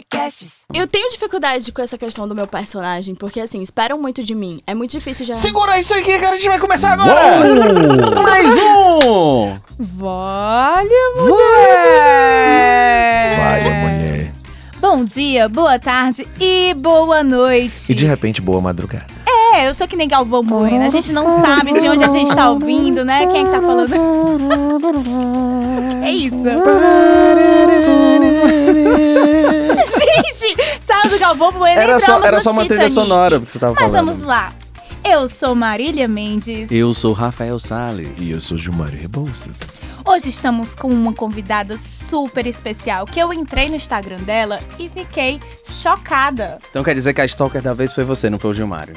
podcasts. Eu tenho dificuldade com essa questão do meu personagem, porque assim, esperam muito de mim. É muito difícil já. Segura isso aqui que a gente vai começar agora! Mais um! Valha, mulher! Vai, mulher. Bom dia, boa tarde e boa noite. E de repente, boa madrugada. É, eu sou que nem Galvão Bueno. A gente não sabe de onde a gente tá ouvindo, né? Quem é que tá falando? É isso. gente, sabe do Galvão Bueno? Era só, era só uma trilha sonora que você tava Mas falando. vamos lá. Eu sou Marília Mendes. Eu sou Rafael Salles. E eu sou Gilmário Rebouças. Hoje estamos com uma convidada super especial que eu entrei no Instagram dela e fiquei chocada. Então quer dizer que a stalker da vez foi você, não foi o Gilmário.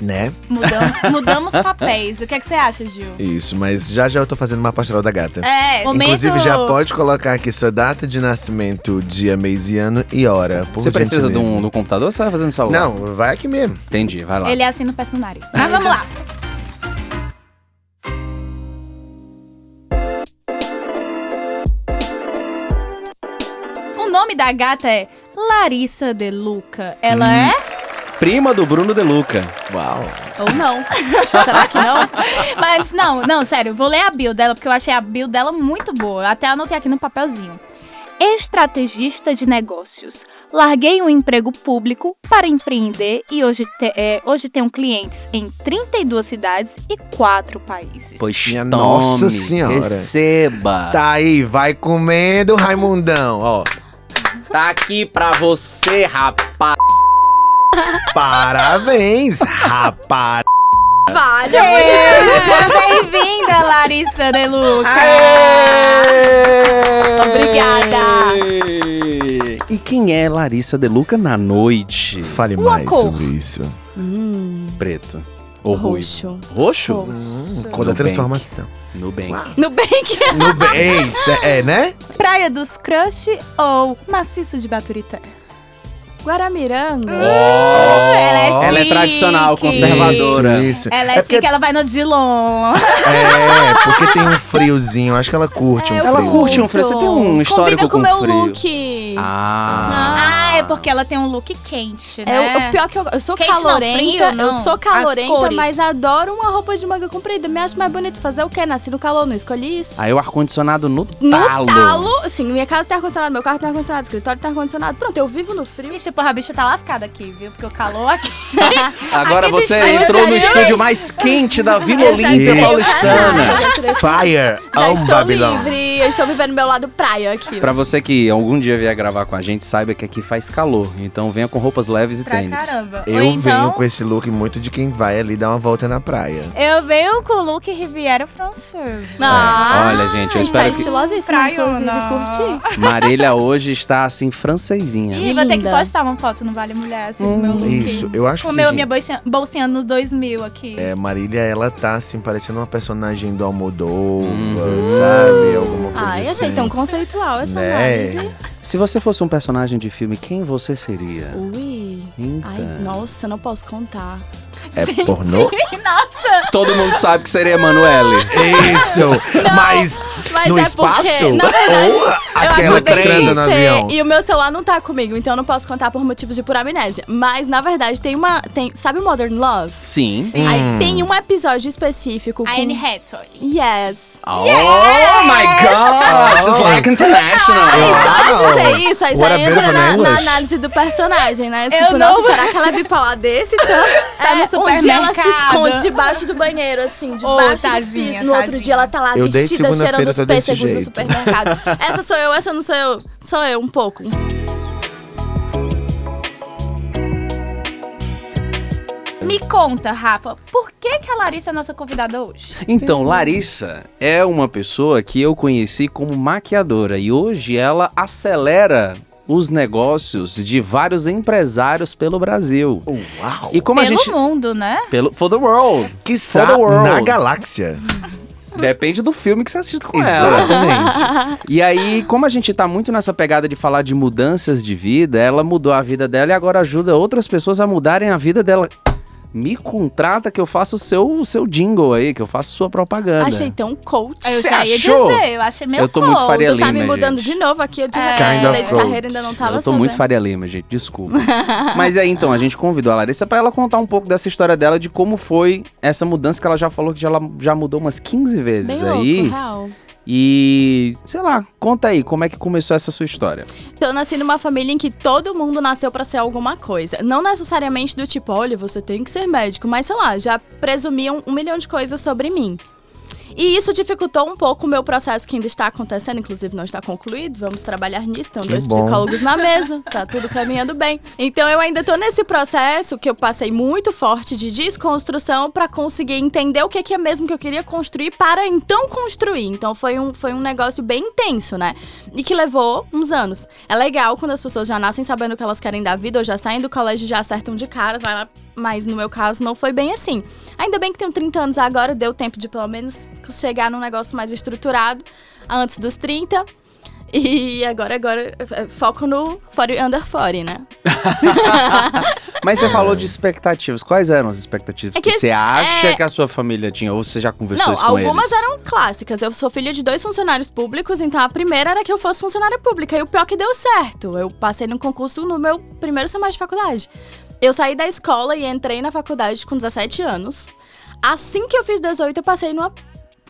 Né? Mudamos, mudamos papéis. O que, é que você acha, Gil? Isso, mas já já eu tô fazendo uma pastoral da gata. É, momento... Inclusive, já pode colocar aqui sua data de nascimento, dia, mês e ano e hora. Por você precisa de um, um computador ou você vai fazendo celular? Não, vai aqui mesmo. Entendi, vai lá. Ele é assim no personagem. Mas vamos lá. O nome da gata é Larissa De Luca. Ela Hum. é? Prima do Bruno De Luca. Uau. Ou não. Será que não? Mas não, não, sério, vou ler a bio dela porque eu achei a bio dela muito boa. Até anotei aqui no papelzinho. Estrategista de negócios. Larguei um emprego público para empreender e hoje, te- é, hoje tenho clientes em 32 cidades e 4 países. Pois Minha tome, Nossa Senhora. Receba. Tá aí, vai comendo, Raimundão. Ó, Tá aqui pra você, rapaz. Parabéns, rapaz. Vale, Seja bem-vinda, Larissa De Luca! Obrigada. E quem é Larissa De Luca na noite? Fale Uma mais cor. sobre isso. Hum, Preto. Ou roxo. Roxo? Roxo. Cor da Nubank. transformação. Nubank. Nubank. No bem, isso é, é, né? Praia dos Crush ou Maciço de Baturité? Guaramiranga. ela é Ela é tradicional, conservadora. Isso, isso. Ela é, é porque, chique, ela vai no Dilon. é, porque tem um friozinho. Acho que ela curte um É, frio. Ela curte um frio. Você tem um histórico Combina com o com meu frio. look. Ah. Ah, é porque ela tem um look quente, né? É, o- o pior que eu, eu sou Quente não, calorenta, frio, não. eu sou calorenta, mas adoro uma roupa de manga comprida. Me acho mais bonito fazer o quê? Nasci no calor, não escolhi isso. Aí o ar-condicionado no No talo. talo, assim, minha casa tem ar-condicionado, meu carro tem ar-condicionado, escritório tem ar-condicionado. Pronto, eu vivo no frio. Ixi, porra, a bicha tá lascada aqui, viu? Porque o calor aqui. Agora Aqui você bicho, entrou no estúdio mais quente da Vila Olímpia Paulistana. Fire Já estou Babylon. livre, eu estou vivendo meu lado praia aqui. Pra você que algum dia vier gravar com a gente, saiba que aqui faz calor. Então venha com roupas leves e pra tênis. caramba. Eu então, venho com esse look muito de quem vai ali dar uma volta na praia. Eu venho com o look Riviera francês. Ah, Olha, gente, eu está espero que- estilosíssima, inclusive, curti. Marília hoje está assim, francesinha. Ih, vou ter que postar uma foto no Vale Mulher, assim, do meu look. Hum, Isso, eu acho Com que. meu, gente, minha bolsinha, bolsinha nos 2000 aqui. É, Marília, ela tá assim, parecendo uma personagem do Almodóvar, Uhum. sabe? Alguma coisa Ai, assim. achei tão conceitual essa Né? análise. Se você fosse um personagem de filme, quem você seria? Ui. Eita. Ai, nossa, não posso contar. É pornô? Todo mundo sabe que seria Emanuele. Isso! Mas, Mas no é espaço? porque, na verdade, ou eu aquela transa no avião? E o meu celular não tá comigo, então eu não posso contar por motivos de pura amnésia. Mas, na verdade, tem uma. Tem, sabe Modern Love? Sim. Hum. Aí tem um episódio específico com. A Anne Hathaway. Yes. Oh my gosh, it's like international. Aí só de dizer isso, aí já What a entra na, na análise do personagem, né? Eu tipo, não- nossa, será que ela é bipolar desse? Então, Tá no um dia ela se esconde debaixo do banheiro, assim, debaixo do tadinha, piso. No outro tadinha. dia ela tá lá Eu vestida, cheirando os desse pêssegos do supermercado. essa sou eu, essa não sou eu. Sou eu, um pouco. Me conta, Rafa, por que, que a Larissa é nossa convidada hoje? Então, Larissa é uma pessoa que eu conheci como maquiadora e hoje ela acelera os negócios de vários empresários pelo Brasil. Uau! E como a Pelo gente mundo, né? pelo for the world. Que For the world. na galáxia. Depende do filme que você assiste com ela. Exatamente. E aí, como a gente tá muito nessa pegada de falar de mudanças de vida, ela mudou a vida dela e agora ajuda outras pessoas a mudarem a vida dela me contrata que eu faço o seu, o seu jingle aí, que eu faço sua propaganda. Achei tão coach. Eu Você já ia achou? dizer, eu achei meio Eu tô muito cold. Faria Tu tá me Lima, mudando gente. de novo aqui, eu de É. Kind of de coach. carreira ainda não tava eu tô muito sabendo. Faria Lima, gente, desculpa. Mas aí, então, a gente convidou a Larissa pra ela contar um pouco dessa história dela, de como foi essa mudança que ela já falou que já, ela já mudou umas 15 vezes Bem aí. louco, real. E, sei lá, conta aí, como é que começou essa sua história? Então, eu nasci numa família em que todo mundo nasceu pra ser alguma coisa. Não necessariamente do tipo, olha, você tem que ser médico, mas sei lá, já presumiam um milhão de coisas sobre mim. E isso dificultou um pouco o meu processo que ainda está acontecendo, inclusive não está concluído. Vamos trabalhar nisso, Que dois bom. psicólogos na mesa, tá tudo caminhando bem. Então eu ainda tô nesse processo que eu passei muito forte de desconstrução pra conseguir entender o que, que é mesmo que eu queria construir para então construir. Então foi um, foi um negócio bem intenso, né? E que levou uns anos. É legal quando as pessoas já nascem sabendo o que elas querem da vida, ou já saem do colégio e já acertam de cara, vai lá. Mas no meu caso não foi bem assim. Ainda bem que tenho 30 anos agora, deu tempo de pelo menos chegar num negócio mais estruturado antes dos 30. E agora, agora, eh, foco no 40 under 40, né? Mas você falou de expectativas. Quais eram as expectativas É que, que você acha é- que a sua família tinha? Ou você já conversou Não, isso com algumas eles? eram clássicas. Eu sou filha de dois funcionários públicos, então a primeira era que eu fosse funcionária pública. E o pior que deu certo. Eu passei num concurso no meu primeiro semestre de faculdade. Eu saí da escola e entrei na faculdade com 17 anos. Assim que eu fiz 18, eu passei numa,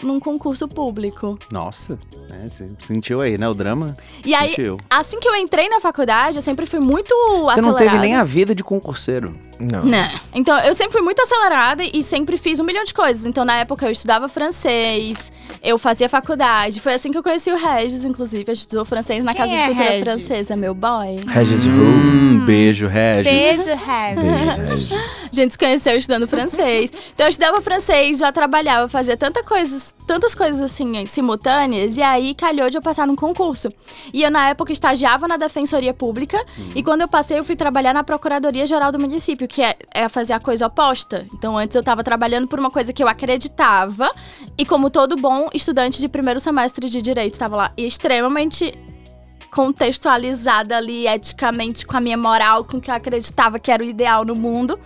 num concurso público. Nossa, né, você sentiu aí, né, o drama? E aí, Sentiu. assim que eu entrei na faculdade, eu sempre fui muito Você não acelerada. teve nem a vida de concurseiro. Não. Não. Então, eu sempre fui muito acelerada e sempre fiz um milhão de coisas. Então, na época, eu estudava francês, eu fazia faculdade. Foi assim que eu conheci o Regis, inclusive. A gente estudou francês na Quem Casa é de Cultura Regis? Francesa, meu boy. Regis Who? Hum, beijo, Regis. Beijo, Regis. Beijo, Regis. A gente se conheceu estudando francês. Então, eu estudava francês, já trabalhava, fazia tanta coisas, tantas coisas assim, simultâneas. E aí, calhou de eu passar num concurso. E eu, na época, estagiava na Defensoria Pública. E quando eu passei, eu fui trabalhar na Procuradoria Geral do Município, que é, é fazer a coisa oposta. Então, antes eu tava trabalhando por uma coisa que eu acreditava. E como todo bom estudante de primeiro semestre de Direito, tava lá extremamente contextualizada ali, eticamente, com a minha moral, com o que eu acreditava que era o ideal no mundo.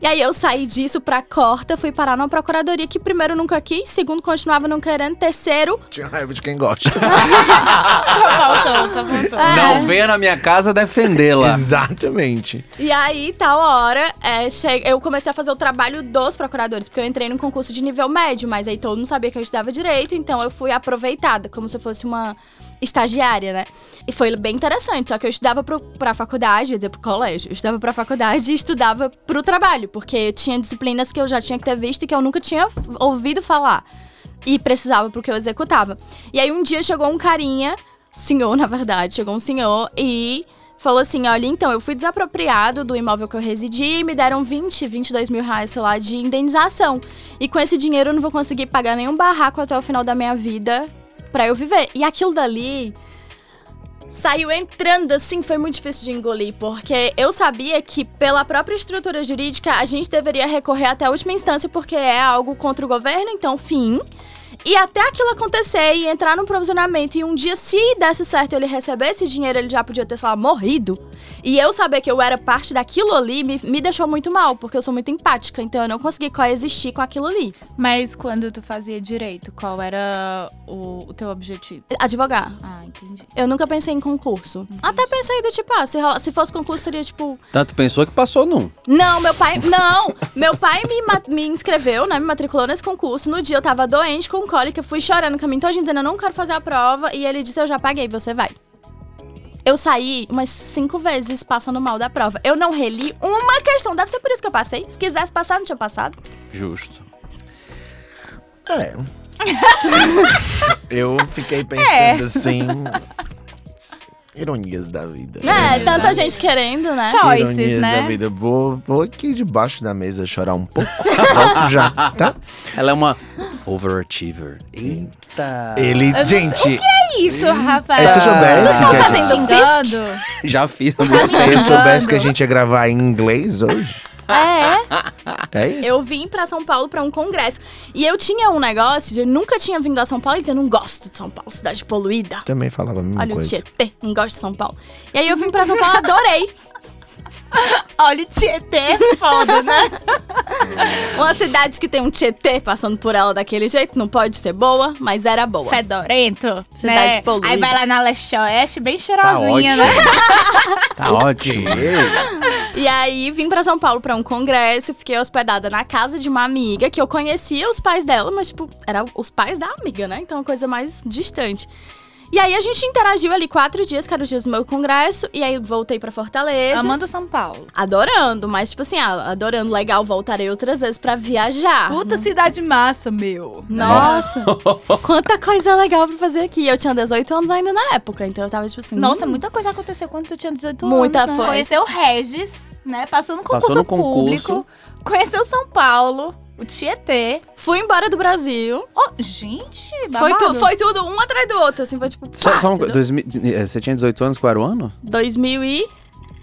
E aí eu saí disso pra corta, fui parar numa procuradoria que primeiro nunca quis, segundo continuava não querendo, terceiro, Tinha raiva de quem gosta. Só faltou, só faltou. É. Não venha na minha casa defendê-la. Exatamente. E aí, tal hora, é, che- eu comecei a fazer o trabalho dos procuradores, porque eu entrei num concurso de nível médio, mas aí todo mundo sabia que eu estudava direito, então eu fui aproveitada, como se fosse uma estagiária, né? E foi bem interessante, só que eu estudava pro, pra faculdade, ia dizer pro colégio, eu estudava pra faculdade e estudava pro trabalho, porque eu tinha disciplinas que eu já tinha que ter visto e que eu nunca tinha ouvido falar. E precisava porque eu executava. E aí um dia chegou um carinha, senhor, na verdade, chegou um senhor e falou assim: olha, então, eu fui desapropriado do imóvel que eu residi e me deram 20, 22 mil reais, sei lá, de indenização. E com esse dinheiro eu não vou conseguir pagar nenhum barraco até o final da minha vida pra eu viver. E aquilo dali. Saiu entrando assim, foi muito difícil de engolir, porque eu sabia que, pela própria estrutura jurídica, a gente deveria recorrer até a última instância, porque é algo contra o governo, então, fim. E até aquilo acontecer e entrar num provisionamento e um dia, se desse certo ele receber esse dinheiro, ele já podia ter, sei lá, morrido. E eu saber que eu era parte daquilo ali me, me deixou muito mal, porque eu sou muito empática, então eu não consegui coexistir com aquilo ali. Mas quando tu fazia direito, qual era o, o teu objetivo? Advogar. Ah, entendi. Eu nunca pensei em concurso. Até pensei do tipo, ah, se, rola- se fosse concurso seria tipo. Tanto pensou que passou num. Não, meu pai. Não! meu pai me, me inscreveu, né? Me matriculou nesse concurso. No dia eu tava doente com cólica, fui chorando o caminho todo, dizendo, eu não quero fazer a prova. E ele disse, eu já paguei, você vai. Eu saí umas cinco vezes passando mal da prova. Eu não reli uma questão. Deve ser por isso que eu passei. Se quisesse passar, não tinha passado. Justo. É. Eu fiquei pensando assim. Ironias da vida. É, tanta gente querendo, né? Choices, Ironias né? da vida. Vou, vou aqui debaixo da mesa chorar um pouco. Já, tá? Ela é uma overachiever. Eita. Ele, não- gente, Que É isso, Rafael? É, se eu soubesse Vocês que estão a fazendo? Já fiz há se muito eu tempo. soubesse que a gente ia gravar em inglês hoje, É. é isso. Eu vim pra São Paulo pra um congresso. E eu tinha um negócio de eu nunca tinha vindo a São Paulo e dizer, não gosto de São Paulo, cidade poluída. Também falava a mesma Olha o coisa. Tietê, não gosto de São Paulo. E aí eu vim pra São Paulo, adorei. Olha, o Tietê é foda, né? Uma cidade que tem um Tietê passando por ela daquele jeito não pode ser boa, mas era boa. Fedorento. Cidade né? poluída. Aí vai lá na leste-oeste, bem cheirosinha, ótimo. né? Tá ótimo. E aí vim pra São Paulo pra um congresso, fiquei hospedada na casa de uma amiga que eu conhecia os pais dela, mas tipo, eram os pais da amiga, né? Então uma coisa mais distante. E aí a gente interagiu ali quatro dias, que eram os dias do meu congresso, e aí voltei pra Fortaleza. Amando São Paulo. Adorando, mas tipo assim, ah, adorando, legal, voltarei outras vezes pra viajar. Puta cidade massa, meu. Nossa, quanta coisa legal pra fazer aqui. Eu tinha 18 anos ainda na época, então eu tava tipo assim. Nossa, hum, muita coisa aconteceu quando tu tinha 18 Muita anos. né? foi. Conheceu o Regis, né? Passou no concurso Passou no concurso. público. Conheceu São Paulo, o Tietê. Fui embora do Brasil. Oh, gente, Foi, babado. tu, foi tudo um atrás do outro, assim, foi tipo. Só, pá, só um, entendeu? 2000, eh, você tinha 18 anos, qual era o ano?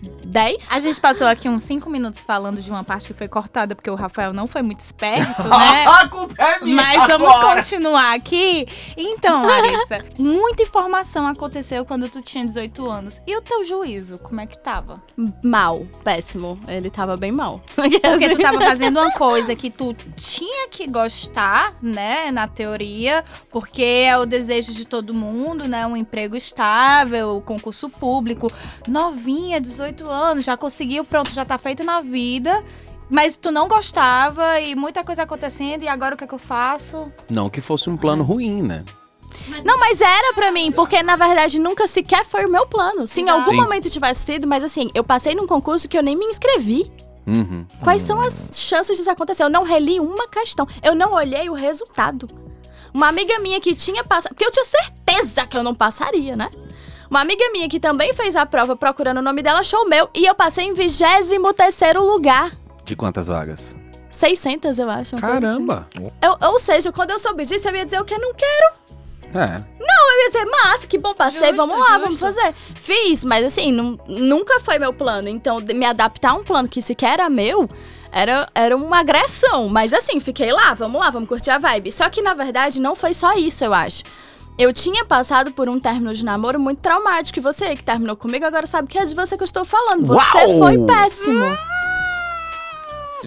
2010? A gente passou aqui uns 5 minutos falando de uma parte que foi cortada, porque o Rafael não foi muito esperto, né? A culpa é minha Mas vamos continuar aqui. Então, Larissa, muita informação aconteceu quando tu tinha 18 anos. E o teu juízo, como é que tava? Mal, péssimo. Ele tava bem mal. Porque tu tava fazendo uma coisa que tu tinha que gostar, né, na teoria, porque é o desejo de todo mundo, né, um emprego estável, concurso público, novinha, 18 anos, já conseguiu, pronto, já tá feito na vida. Mas tu não gostava e muita coisa acontecendo, e agora o que é que eu faço? Não que fosse um plano ruim, né? Não, mas era pra mim, porque na verdade nunca sequer foi o meu plano. Se em algum Sim. momento tivesse sido, mas assim, eu passei num concurso que eu nem me inscrevi. Uhum. Quais são as chances disso acontecer? Eu não reli uma questão. Eu não olhei o resultado. Uma amiga minha que tinha passado. Porque eu tinha certeza que eu não passaria, né? Uma amiga minha que também fez a prova procurando o nome dela achou o meu. E eu passei em 23 lugar. De quantas vagas? 600, eu acho. coisa Caramba! assim. Eu- ou seja, quando eu soube disso, eu ia dizer o que eu não quero. É. Eu ia dizer, massa, que bom, passei, Justo, vamos lá, justo. vamos fazer. Fiz, mas assim, nu- nunca foi meu plano. Então, me adaptar a um plano que sequer era meu, era, era uma agressão. Mas assim, fiquei lá, vamos lá, vamos curtir a vibe. Só que, na verdade, não foi só isso, eu acho. Eu tinha passado por um término de namoro muito traumático. E você que terminou comigo agora sabe que é de você que eu estou falando. Você Uau! foi péssimo.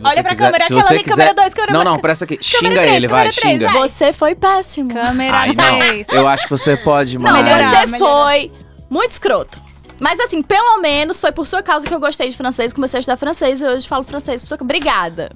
Olha pra quiser- câmera, se aquela você ali, câmera dois, câmera Não, não, presta aqui. Xinga três, ele, vai, três, xinga. vai. Você foi péssimo. Câmera Ai, não. 3. Eu acho que você pode Não, mais. melhorar, você melhorar. foi muito escroto. Mas assim, pelo menos foi por sua causa que eu gostei de francês, comecei a estudar francês e hoje falo francês por sua Obrigada.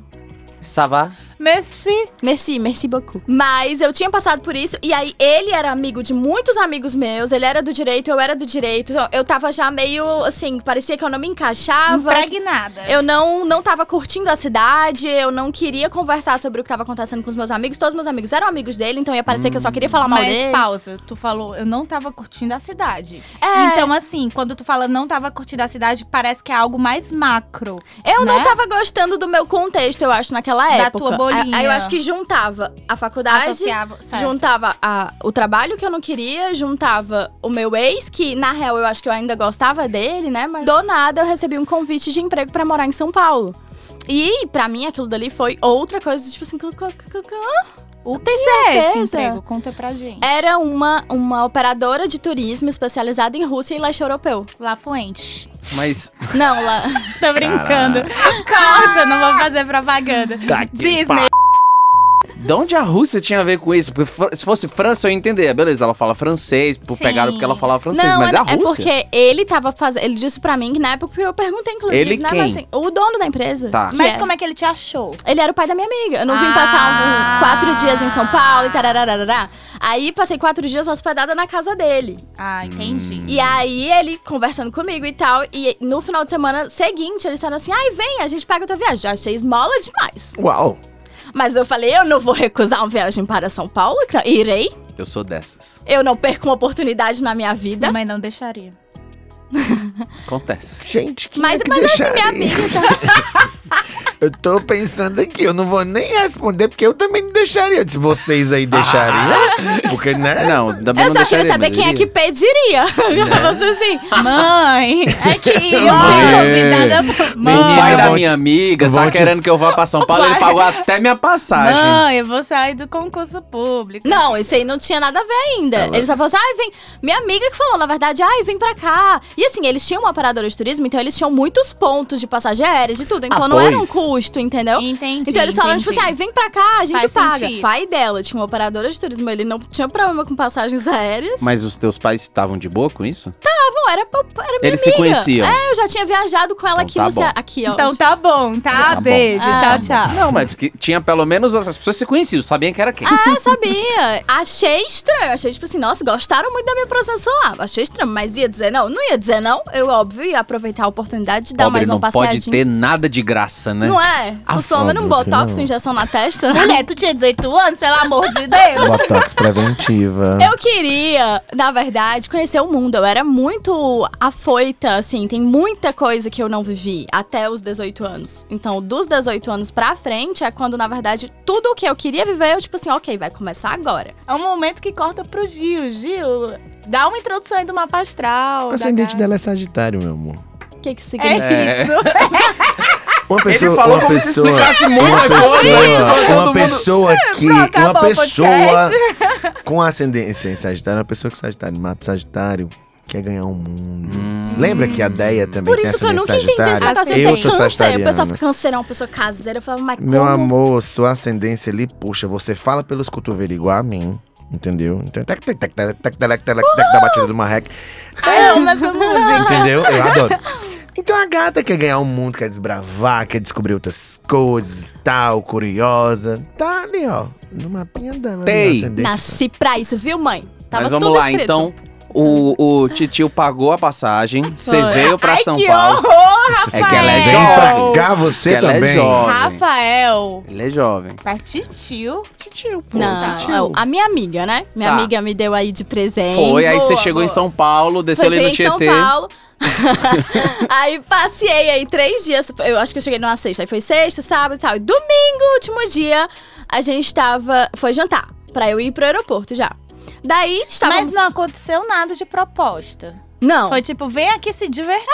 Ça va? Merci. Merci, merci beaucoup. Mas eu tinha passado por isso, e aí ele era amigo de muitos amigos meus, ele era do direito, eu era do direito. Então eu tava já meio assim, parecia que eu não me encaixava. Impregnada. Eu não, não tava curtindo a cidade, eu não queria conversar sobre o que tava acontecendo com os meus amigos. Todos os meus amigos eram amigos dele, então ia parecer que eu só queria falar mal Mas dele. pausa, tu falou, eu não tava curtindo a cidade. É. Então, assim, quando tu fala não tava curtindo a cidade, parece que é algo mais macro. Eu não né? tava gostando do meu contexto, eu acho, naquela Da época. tua Aí eu acho que juntava a faculdade, Associava, certo. juntava a- o trabalho que eu não queria, juntava o meu ex, que na real eu acho que eu ainda gostava dele, né? Mas do nada eu recebi um convite de emprego pra morar em São Paulo. E pra mim aquilo dali foi outra coisa, tipo assim, O tem que é esse certeza? emprego? Conta pra gente. era uma, uma operadora de turismo especializada em Rússia e leste europeu. La Fuente. Mas. Não, lá. Tô brincando. Corta, não vou fazer propaganda. Tá Disney. De onde a Rússia tinha a ver com isso? Porque se fosse França, eu ia entender. Beleza, ela fala francês, por Sim. pegaram porque ela falava francês, Não, mas é, a é Rússia. porque ele tava fazendo. Ele disse pra mim que na época eu perguntei, inclusive, Ele né? quem? Mas, assim, o dono da empresa. Tá. Mas é- como é que ele te achou? Ele era o pai da minha amiga. Eu não vim Ah. passar um- quatro dias em São Paulo e tarararará. Aí passei quatro dias hospedada na casa dele. Ah, entendi. Hum. E aí ele conversando comigo e tal. E no final de semana seguinte, eles disseram assim: ai, vem, a gente paga a tua viagem. Já achei esmola demais. Uau! Mas eu falei: eu não vou recusar uma viagem para São Paulo. Irei. Eu sou dessas. Eu não perco uma oportunidade na minha vida. Mas não deixaria. Acontece. Gente, que Mas, é que mas assim, minha amiga tá. Eu tô pensando aqui, eu não vou nem responder, porque eu também não deixaria. Se vocês aí deixariam, porque, né? Não, também Eu não só queria deixaria, saber mas quem é eu que iria. pediria. Né? Você assim. Mãe, é que eu Mãe. convidada por... O Mãe, pai da minha te- amiga tá te- querendo que eu vá pra São Paulo, ele pagou até minha passagem. mãe, eu vou sair do concurso público. Não, isso aí não tinha nada a ver ainda. Ela- Eles só falaram assim, ai, vem. Minha amiga que falou, na verdade, ai, vem pra cá. E assim, eles tinham uma operadora de turismo, então eles tinham muitos pontos de passagem aérea, de tudo. Então Ah, não era um pois. custo, entendeu? Entendi, Então eles falaram, tipo assim, ai, vem pra cá, a gente Faz paga. sentido. O pai dela tinha uma operadora de turismo, ele não tinha problema com passagens aéreas. Mas os teus pais estavam de boa com isso? Não, era, era minha Eles se amiga. conheciam. É, eu já tinha viajado com ela Então aqui tá no Ceará. bom. Aqui, ó. Então tá bom, tá? Tá bom. Beijo, Ah. tchau, tchau. Não, mas porque tinha pelo menos as pessoas se conheciam, sabiam que era quem. Ah, sabia. Achei estranho. Achei, tipo assim, nossa, gostaram muito da minha presença lá. Achei estranho, mas ia dizer não? Não ia dizer não. Eu, óbvio, ia aproveitar a oportunidade de dar Pobre mais uma não passeadinha. pode ter nada de graça, né? Não é? Ah, Se fosse pelo menos um botox, não. injeção na testa. Mulher, tu tinha 18 anos, pelo amor de Deus. Botox preventiva. Eu queria, na verdade, conhecer o mundo. Eu era muito afoita, assim, tem muita coisa que eu não vivi até os 18 anos. Então, dos 18 anos pra frente é quando, na verdade, tudo o que eu queria viver, eu, tipo assim, ok, vai começar agora. É um momento que corta pro Gil. Gil, dá uma introdução aí do mapa astral. O ascendente dela é Sagitário, meu amor. O que que significa? É isso. Uma pessoa, Ele falou uma como se pessoa, explicasse uma muita pessoa, coisa. Uma pessoa que, uma pessoa com ascendência em Sagitário, uma pessoa que Sagitário, mapa Sagitário, quer ganhar o mundo. Hum. Lembra que a Deia também Por tem isso que eu nunca entendi negócio. Assim, Eu eu sou câncer. O pessoal fica câncer, é uma pessoa caseira. Eu falava, mas Meu como? amor, sua ascendência ali, puxa, você fala pelos cotovelos igual a mim. Entendeu? Então, tac, da batida do marreco. Eu amo essa música. Entendeu? Eu adoro. Então a gata quer ganhar o mundo, quer desbravar, quer descobrir outras coisas e tal, curiosa. Tá ali, ó, no mapinha dela. Tem. Nasci pra isso, viu, mãe? Tava Mas vamos tudo lá, escrito. então. O, o titio pagou a passagem, você veio pra Ai, São que Paulo. horror, Rafael. É que ela é Vem jovem. pra cá você Que ela é também. jovem. Rafael. Ele é jovem. É titio. Titio, pô. Não, titio. é a minha amiga, né? Minha Tá. amiga me deu aí de presente. Foi, aí você Boa, chegou em boa. São Paulo, desceu ali no cheguei em São Tietê. Paulo. aí passei aí três dias. Eu acho que eu cheguei numa sexta. Aí foi sexta, sábado e tal. E domingo, último dia, a gente tava. Foi jantar. Pra eu ir pro aeroporto já. Daí estávamos. Mas não aconteceu nada de proposta. Não. Foi tipo, vem aqui se divertir.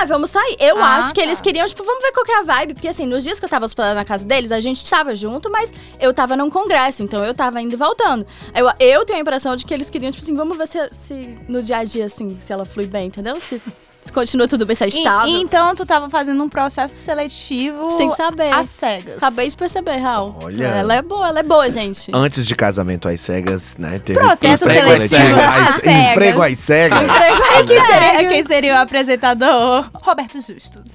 Ah, vamos sair. Eu Ah, acho que tá. eles queriam, tipo, vamos ver qual que é a vibe. Porque, assim, nos dias que eu tava hospedada na casa deles, a gente estava junto, mas eu tava num congresso, então eu tava indo e voltando. Eu, eu tenho a impressão de que eles queriam, tipo assim, vamos ver se, se no dia a dia, assim, se ela flui bem, entendeu? Se, se continua tudo bem, se é E- estável. então tu tava fazendo um processo seletivo Sem saber. às cegas. Acabei de perceber, Raul. Olha. Ela é boa, ela é boa, gente. Antes de casamento às cegas, né? Teve Processo seletivo às- às cegas. Emprego às cegas. Quem, que seria, quem seria o apresentador? Roberto Justus.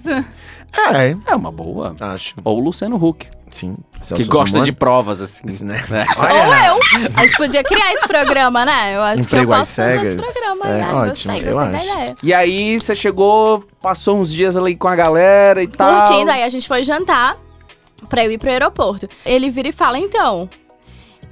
É, É uma boa. acho. Ou o Luciano Huck, Sim. que Celso gosta de provas, assim. né? É. Ou eu. A gente podia criar esse programa, né? Eu acho Emprego que eu posso fazer esse cegas? programa. É, Ai, ótimo, gostei, eu gostei da acho. ideia. E aí você chegou, passou uns dias ali com a galera e tal. Curtindo, aí a gente foi jantar pra eu ir pro aeroporto. Ele vira e fala, então...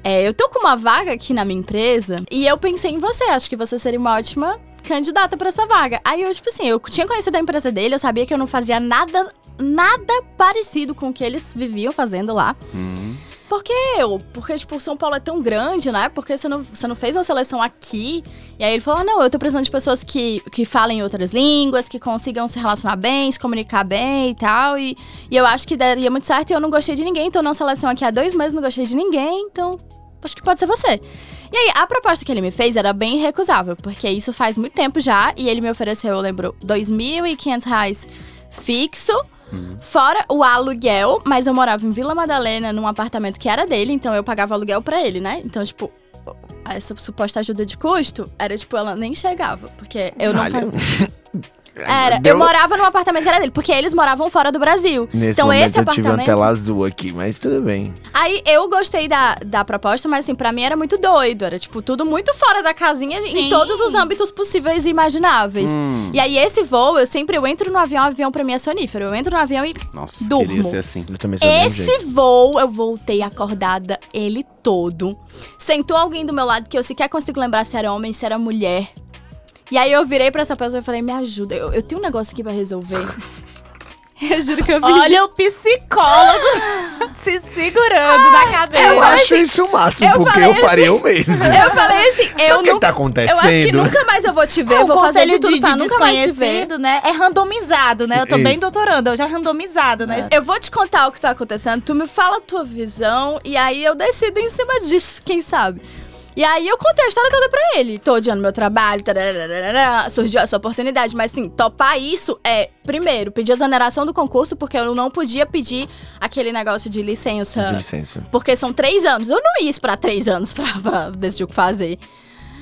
é, eu tô com uma vaga aqui na minha empresa e eu pensei em você. Acho que você seria uma ótima candidata pra essa vaga. Aí eu, tipo assim, eu tinha conhecido a empresa dele, eu sabia que eu não fazia nada, nada parecido com o que eles viviam fazendo lá. Hum. Por que eu? Porque, tipo, São Paulo é tão grande, né? Porque você não, você não fez uma seleção aqui. E aí ele falou: ah, não, eu tô precisando de pessoas que, que falem outras línguas, que consigam se relacionar bem, se comunicar bem e tal. E, e eu acho que daria muito certo. E eu não gostei de ninguém, tô na seleção aqui há dois meses, não gostei de ninguém, então acho que pode ser você. E aí, a proposta que ele me fez era bem recusável, porque isso faz muito tempo já, e ele me ofereceu, eu lembro, 2.500 reais fixo, fora o aluguel, mas eu morava em Vila Madalena, num apartamento que era dele, então eu pagava aluguel pra ele, né? Então, tipo, essa suposta ajuda de custo era, tipo, ela nem chegava, porque eu não... Era, Deu- eu morava num apartamento que era dele, porque eles moravam fora do Brasil. Nesse então, momento esse eu tive uma apartamento- tela azul aqui, mas tudo bem. Aí eu gostei da, da proposta, mas assim, pra mim era muito doido. Era, tipo, tudo muito fora da casinha em Sim. todos os âmbitos possíveis e imagináveis. Hum. E aí, esse voo, eu sempre eu entro no avião, o avião pra mim é sonífero. Eu entro no avião e. Nossa, Durmo. queria ser assim. Eu também sou Esse jeito. voo, eu voltei acordada ele todo. Sentou alguém do meu lado que eu sequer consigo lembrar se era homem, se era mulher. E aí eu virei pra essa pessoa e falei, me ajuda, eu, eu tenho um negócio aqui pra resolver. Eu juro que eu fiz Olha o psicólogo se segurando na cadeira. Eu acho isso o máximo, eu porque eu faria o mesmo. Eu falei assim, Sabe eu o que tá acontecendo? Eu acho que nunca mais eu vou te ver. É, eu o vou fazer de tudo de, pra de nunca mais te ver. né? É randomizado, né? Eu tô bem Isso. doutorando, eu já randomizado, né? Eu vou te contar o que tá acontecendo, tu me fala a tua visão e aí eu decido em cima disso, quem sabe. E aí eu contei a história toda pra ele. Tô odiando meu trabalho, tararara, surgiu essa oportunidade. Mas assim, topar isso é, primeiro, pedir exoneração do concurso, porque eu não podia pedir aquele negócio de licença. De licença. Porque são três anos. Eu não ia esperar três anos pra, pra decidir o que fazer.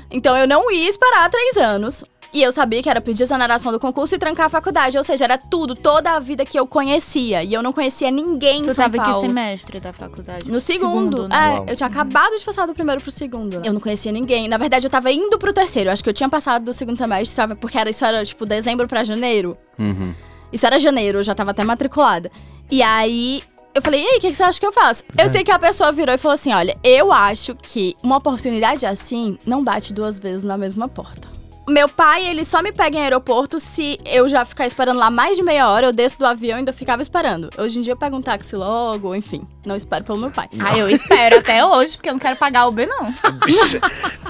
Então eu não ia esperar três anos. E eu sabia que era pedir exoneração do concurso e trancar a faculdade. Ou seja, era tudo, toda a vida que eu conhecia. E eu não conhecia ninguém em Tu São tava em que Paulo. semestre da faculdade? No segundo. né? é, Uau. eu tinha acabado de passar do primeiro pro segundo. né? Eu não conhecia ninguém. Na verdade, eu tava indo pro terceiro. Eu acho que eu tinha passado do segundo semestre, tava- porque era, isso era tipo dezembro pra janeiro. Uhum. Isso era janeiro, eu já tava até matriculada. E aí, eu falei, e aí, o que, que você acha que eu faço? Eu sei que a pessoa virou e falou assim: olha, eu acho que uma oportunidade assim não bate duas vezes na mesma porta. Meu pai, ele só me pega em aeroporto se eu já ficar esperando lá mais de meia hora, eu desço do avião e ainda ficava esperando. Hoje em dia eu pego um táxi logo, enfim. Não espero pelo meu pai. Ah, eu espero até hoje, porque eu não quero pagar Uber, não. Bicha,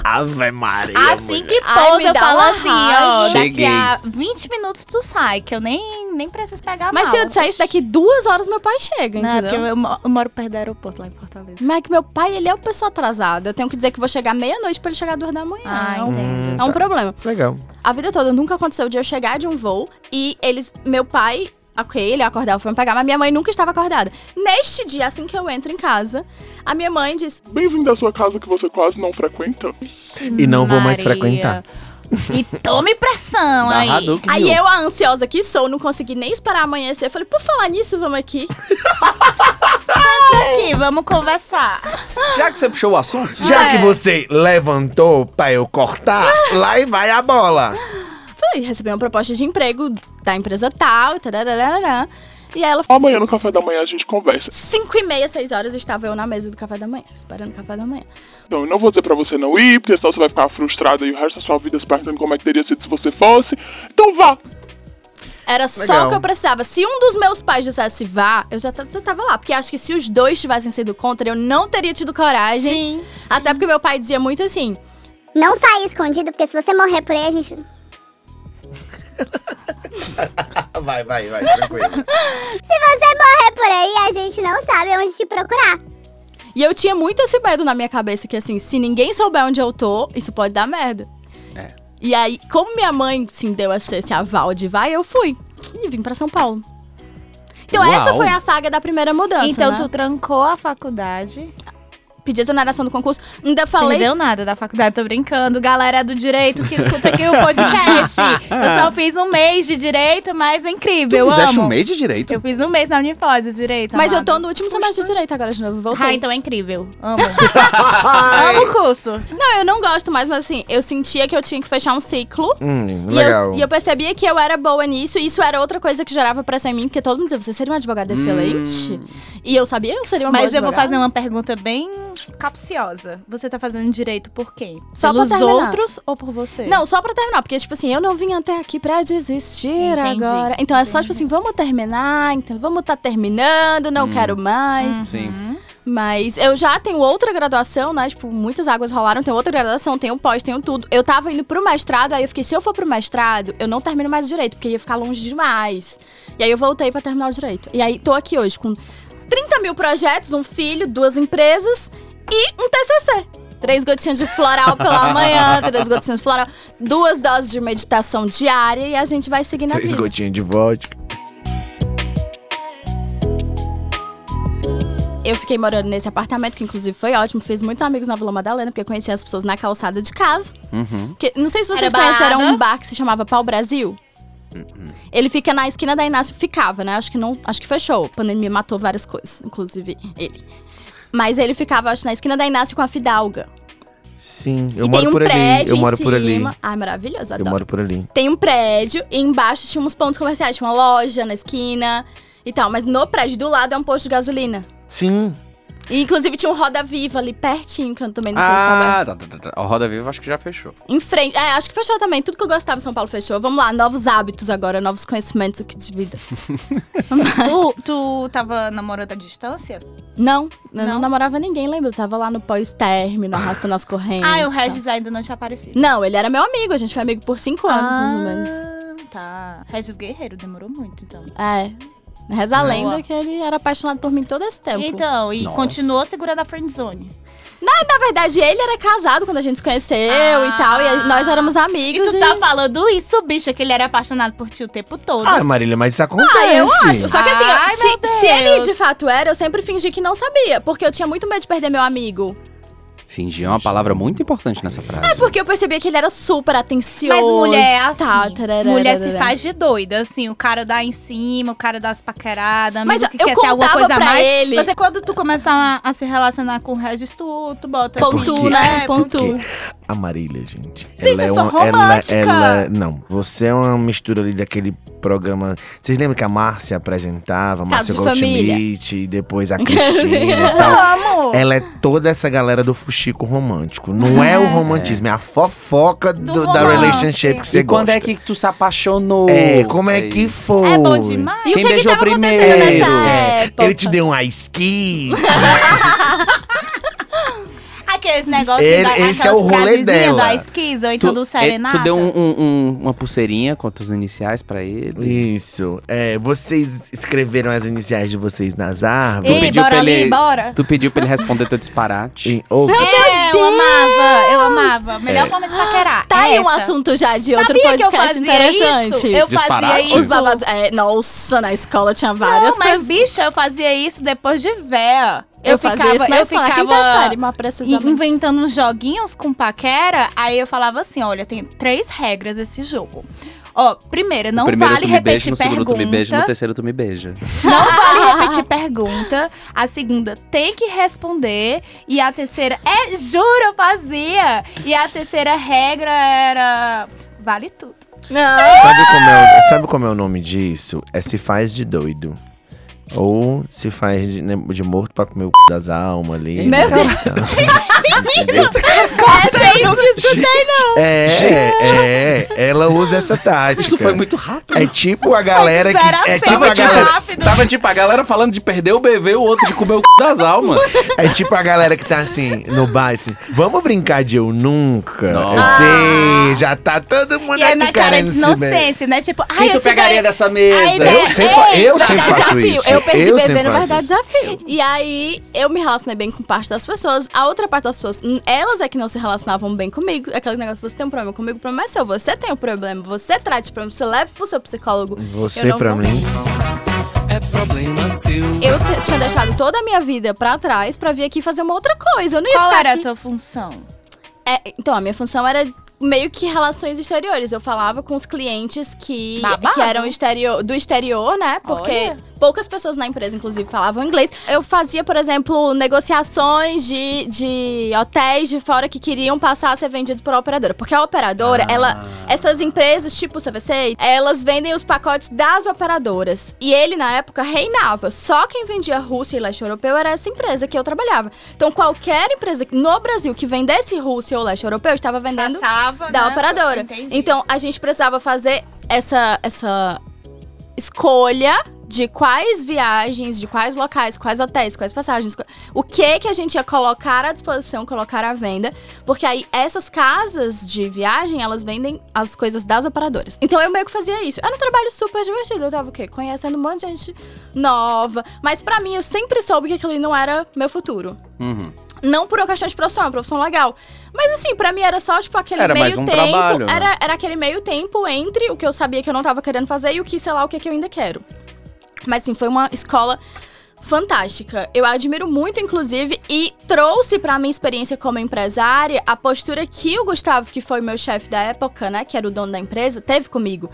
Ave Maria. Assim mulher. que pousa, eu falo assim, ó, raiva. daqui Cheguei. a 20 minutos tu sai, que eu nem, nem preciso pegar Mas mal. se eu dissesse daqui duas horas, meu pai chega, Não, é porque entendeu? eu, mo- eu moro perto do aeroporto, lá em Fortaleza. Mas é que meu pai, ele é uma pessoa atrasada. Eu tenho que dizer que vou chegar meia-noite pra ele chegar duas da manhã. Ah, é um, é um problema. Legal. A vida toda nunca aconteceu de eu chegar de um voo e eles. Meu pai. Ok, ele acordava pra me pegar, mas minha mãe nunca estava acordada. Neste dia, assim que eu entro em casa, a minha mãe diz: Bem-vindo à sua casa que você quase não frequenta. E não vou mais Maria. frequentar. E tome pressão aí. Hadouken Aí eu, a ansiosa que sou, não consegui nem esperar amanhecer. Eu falei, por falar nisso, vamos aqui. Aqui, vamos conversar. Já que você puxou o assunto, Já É. que você levantou pra eu cortar, lá e vai a bola. Falei, recebi uma proposta de emprego da empresa tal, tarararará. E aí ela falou, Amanhã no café da manhã a gente conversa. 5 e meia, 6 horas, estava eu na mesa do café da manhã, esperando o café da manhã. Então, eu não vou dizer pra você não ir, porque senão você vai ficar frustrada e o resto da sua vida se perguntando como é que teria sido se você fosse. Então vá! Era só Legal. o que eu precisava. Se um dos meus pais dissesse vá, eu já, já tava lá. Porque acho que se os dois tivessem sido contra, eu não teria tido coragem. Sim. Até porque meu pai dizia muito assim: Não saia escondido, porque se você morrer por aí, a gente. Vai, vai, vai, tranquilo. Se você morrer por aí, a gente não sabe onde te procurar. E eu tinha muito esse medo na minha cabeça que, assim, se ninguém souber onde eu tô, isso pode dar merda. É. E aí, como minha mãe, sim, deu esse, esse aval de vai, eu fui. E vim pra São Paulo. Então Uau. essa foi a saga da primeira mudança, Então né? tu trancou a faculdade. Pedi exoneração do concurso. Ainda falei... Não deu nada da faculdade, tô brincando. Galera do direito que escuta aqui o podcast. Eu só fiz um mês de direito, mas é incrível, tu eu fizeste amo. um mês de direito. Eu fiz um mês na Unipós de direito. Mas eu tô no último semestre de direito agora de novo, voltei. Ah, então é incrível. Amo. amo o curso. Não, eu não gosto mais, mas assim, eu sentia que eu tinha que fechar um ciclo. Hum, E legal. eu, e eu percebia que eu era boa nisso, e isso era outra coisa que gerava pressão em mim, porque todo mundo dizia, você seria uma advogada excelente? E eu sabia que eu seria uma boa Mas eu vou fazer uma pergunta bem capciosa. Você tá fazendo direito por quê? Só pra Pelos terminar. outros ou por você? Não, só pra terminar, porque, tipo assim, eu não vim até aqui pra desistir Entendi, agora. Então é só, tipo assim, vamos terminar, então vamos tá terminando, não quero mais. Sim. Mas eu já tenho outra graduação, né? Tipo, muitas águas rolaram, tenho outra graduação, tenho pós, tenho tudo. Eu tava indo pro mestrado, aí eu fiquei, se eu for pro mestrado, eu não termino mais o direito, porque ia ficar longe demais. E aí eu voltei pra terminar o direito. E aí tô aqui hoje com 30 mil projetos, um filho, duas empresas e um TCC. Três gotinhas de floral pela manhã, três gotinhas de floral, duas doses de meditação diária e a gente vai seguir na Três vida. gotinhas de vodka. Eu fiquei morando nesse apartamento, que inclusive foi ótimo. Fiz muitos amigos na Vila Madalena, porque eu conheci as pessoas na calçada de casa. Uhum. Que- não sei se vocês Era conheceram balada? um bar que se chamava Pau Brasil. Ele fica na esquina da Inácio. Ficava, né? Acho que não. Acho que fechou. A pandemia matou várias coisas, inclusive ele. Mas ele ficava, acho, na esquina da Inácio com a Fidalga. Sim, eu e moro um por ali. Eu moro por ali. Ai, maravilhoso, Eu adoro. moro por ali. Tem um prédio e embaixo tinha uns pontos comerciais. Tinha uma loja na esquina e tal. Mas no prédio do lado é um posto de gasolina. Sim. E, inclusive tinha um Roda Viva ali pertinho, que eu também não sei se tá. Ah, tá, tá, tá, tá. O Roda Viva acho que já fechou. Em frente. É, acho que fechou também. Tudo que eu gostava em São Paulo fechou. Vamos lá, novos hábitos agora, novos conhecimentos aqui de vida. Tu, tu tava namorando à distância? Não, eu não, Não? namorava ninguém, lembra? Eu tava lá no pós-término, arrastando as correntes. Ah, e o tá. Regis ainda não tinha aparecido. Não, ele era meu amigo, a gente foi amigo por cinco anos, mais ou menos. Ah, tá. Regis Guerreiro, demorou muito, então. É. Reza a Boa. lenda que ele era apaixonado por mim todo esse tempo. Então, e Nossa. continuou segurando a friendzone. Na verdade, ele era casado quando a gente se conheceu Ah. e tal, e a- nós éramos E amigos. tu tá falando isso, bicha, que ele era apaixonado por ti o tempo todo. Ah, Marília, mas isso acontece. Ah, eu acho. Só que assim, Ai, se, se ele de fato era, eu sempre fingi que não sabia. Porque eu tinha muito medo de perder meu amigo. Fingir é uma palavra muito importante nessa frase. É porque eu percebia que ele era super atencioso. Mas mulher é assim. tal, tararara, mulher se faz de doida, assim, o cara dá em cima, o cara dá as paqueradas, Mas que eu quer ser alguma coisa a pra mais. ele. Você, quando tu começar a, a se relacionar com o Regis, tu, tu bota Pontua, assim. né? É, Pontua. A Marília, gente. Gente, eu sou ela, romântica. ela- Não, você é uma mistura ali daquele programa. Vocês lembram que a Márcia apresentava? A Caso Márcia de Família. Goldschmidt, e depois a Cristina e tal. Amo! Ela é toda essa galera do fuxico romântico. Não é o romantismo, é a fofoca do- Do da relationship que você e quando gosta. é que tu se apaixonou? É, como é que Aí. foi? É bom demais. E Quem o que, que beijou tava primeiro? acontecendo nessa É, época? Ele te deu um ice kiss. Aqueles negócios, Ele- da, esse é o rolê dela. da ou então Tu, do é, Serenata. tu deu um- um- um- uma pulseirinha com os iniciais pra ele. Isso. É, vocês escreveram as iniciais de vocês nas árvores. Ei, pediu bora pra ali, ele- bora. Tu pediu pra ele responder teu disparate. E- ou- é, eu amava, eu amava. Melhor É. forma de paquerar. Tá aí um essa. assunto já de outro Sabia que eu podcast fazia interessante. Isso? Eu Disparate? fazia isso. Os babados. É, nossa, na escola tinha várias Não, mas coisas. bicha, eu fazia isso depois de véia. Eu, fazia ficava, isso na eu escola, ficava série, inventando uns joguinhos com paquera, aí eu falava assim, olha, tem três regras esse jogo. Ó, primeira, não primeiro vale tu me beija, repetir no segundo tu me beija, no pergunta. terceiro tu me beija. Não vale repetir pergunta. A segunda tem que responder. E a terceira, é, juro, eu fazia. E a terceira regra era. Vale tudo. Não. Sabe como, é, sabe como é o nome disso? É se faz de doido. Ou se faz de, né, de morto pra comer o c das almas ali. Meu né? Deus. Entendeu? Essa eu nunca escutei, não. É, é, ela usa essa tática. Isso foi muito rápido. É tipo a galera que. É tipo a muito galera. rápido. Tava tipo a galera falando de perder o bebê e o outro de comer o c das almas. É tipo a galera que tá assim, no bar, assim, vamos brincar de eu nunca. Nossa. Eu sei, já tá todo mundo E é aqui na cara de inocência, né? Tipo, ai, Quem eu tu pegaria dessa mesa? Aí, Eu sempre, Ei, eu sempre faço isso. Eu perdi bebê sempre no verdade desafio. E aí, eu me relacionei bem com parte das pessoas. A outra parte das pessoas, elas é que não se relacionavam bem comigo. Aquele negócio, você tem um problema comigo, o problema é seu. Você tem um problema, você trate o problema, você leve pro seu psicólogo. Eu Você pra vou- mim. é problema seu. Eu te- tinha deixado toda a minha vida pra trás pra vir aqui fazer uma outra coisa. Eu não ia Qual ficar era aqui. a tua função? É, então, a minha função era meio que relações exteriores. Eu falava com os clientes que, Babado. que eram exterior, do exterior, né? Porque Olha. poucas pessoas na empresa, inclusive, falavam inglês. Eu fazia, por exemplo, negociações de, de hotéis de fora que queriam passar a ser vendidos por operadora. Porque a operadora, Ah. ela. Essas empresas, tipo o CVC, elas vendem os pacotes das operadoras. E ele, na época, reinava. Só quem vendia Rússia e leste europeu era essa empresa que eu trabalhava. Então, qualquer empresa no Brasil que vendesse Rússia ou leste europeu estava vendendo Passava, da né? operadora. Entendi. Então, a gente precisava fazer essa, essa escolha de quais viagens, de quais locais, quais hotéis, quais passagens, o que que a gente ia colocar à disposição, colocar à venda, porque aí essas casas de viagem, elas vendem as coisas das operadoras. Então eu meio que fazia isso. Era um trabalho super divertido, eu tava o quê? Conhecendo um monte de gente nova, mas pra mim eu sempre soube que aquilo ali não era meu futuro. Uhum. Não por uma questão de profissão, é uma profissão legal. Mas assim, pra mim era só, tipo, aquele Era meio um tempo. trabalho, né? era, era aquele meio tempo entre o que eu sabia que eu não tava querendo fazer e o que, sei lá, o que, que eu ainda quero. Mas sim, foi uma escola fantástica. Eu admiro muito, inclusive, e trouxe pra minha experiência como empresária a postura que o Gustavo, que foi meu chefe da época, né, que era o dono da empresa, teve comigo.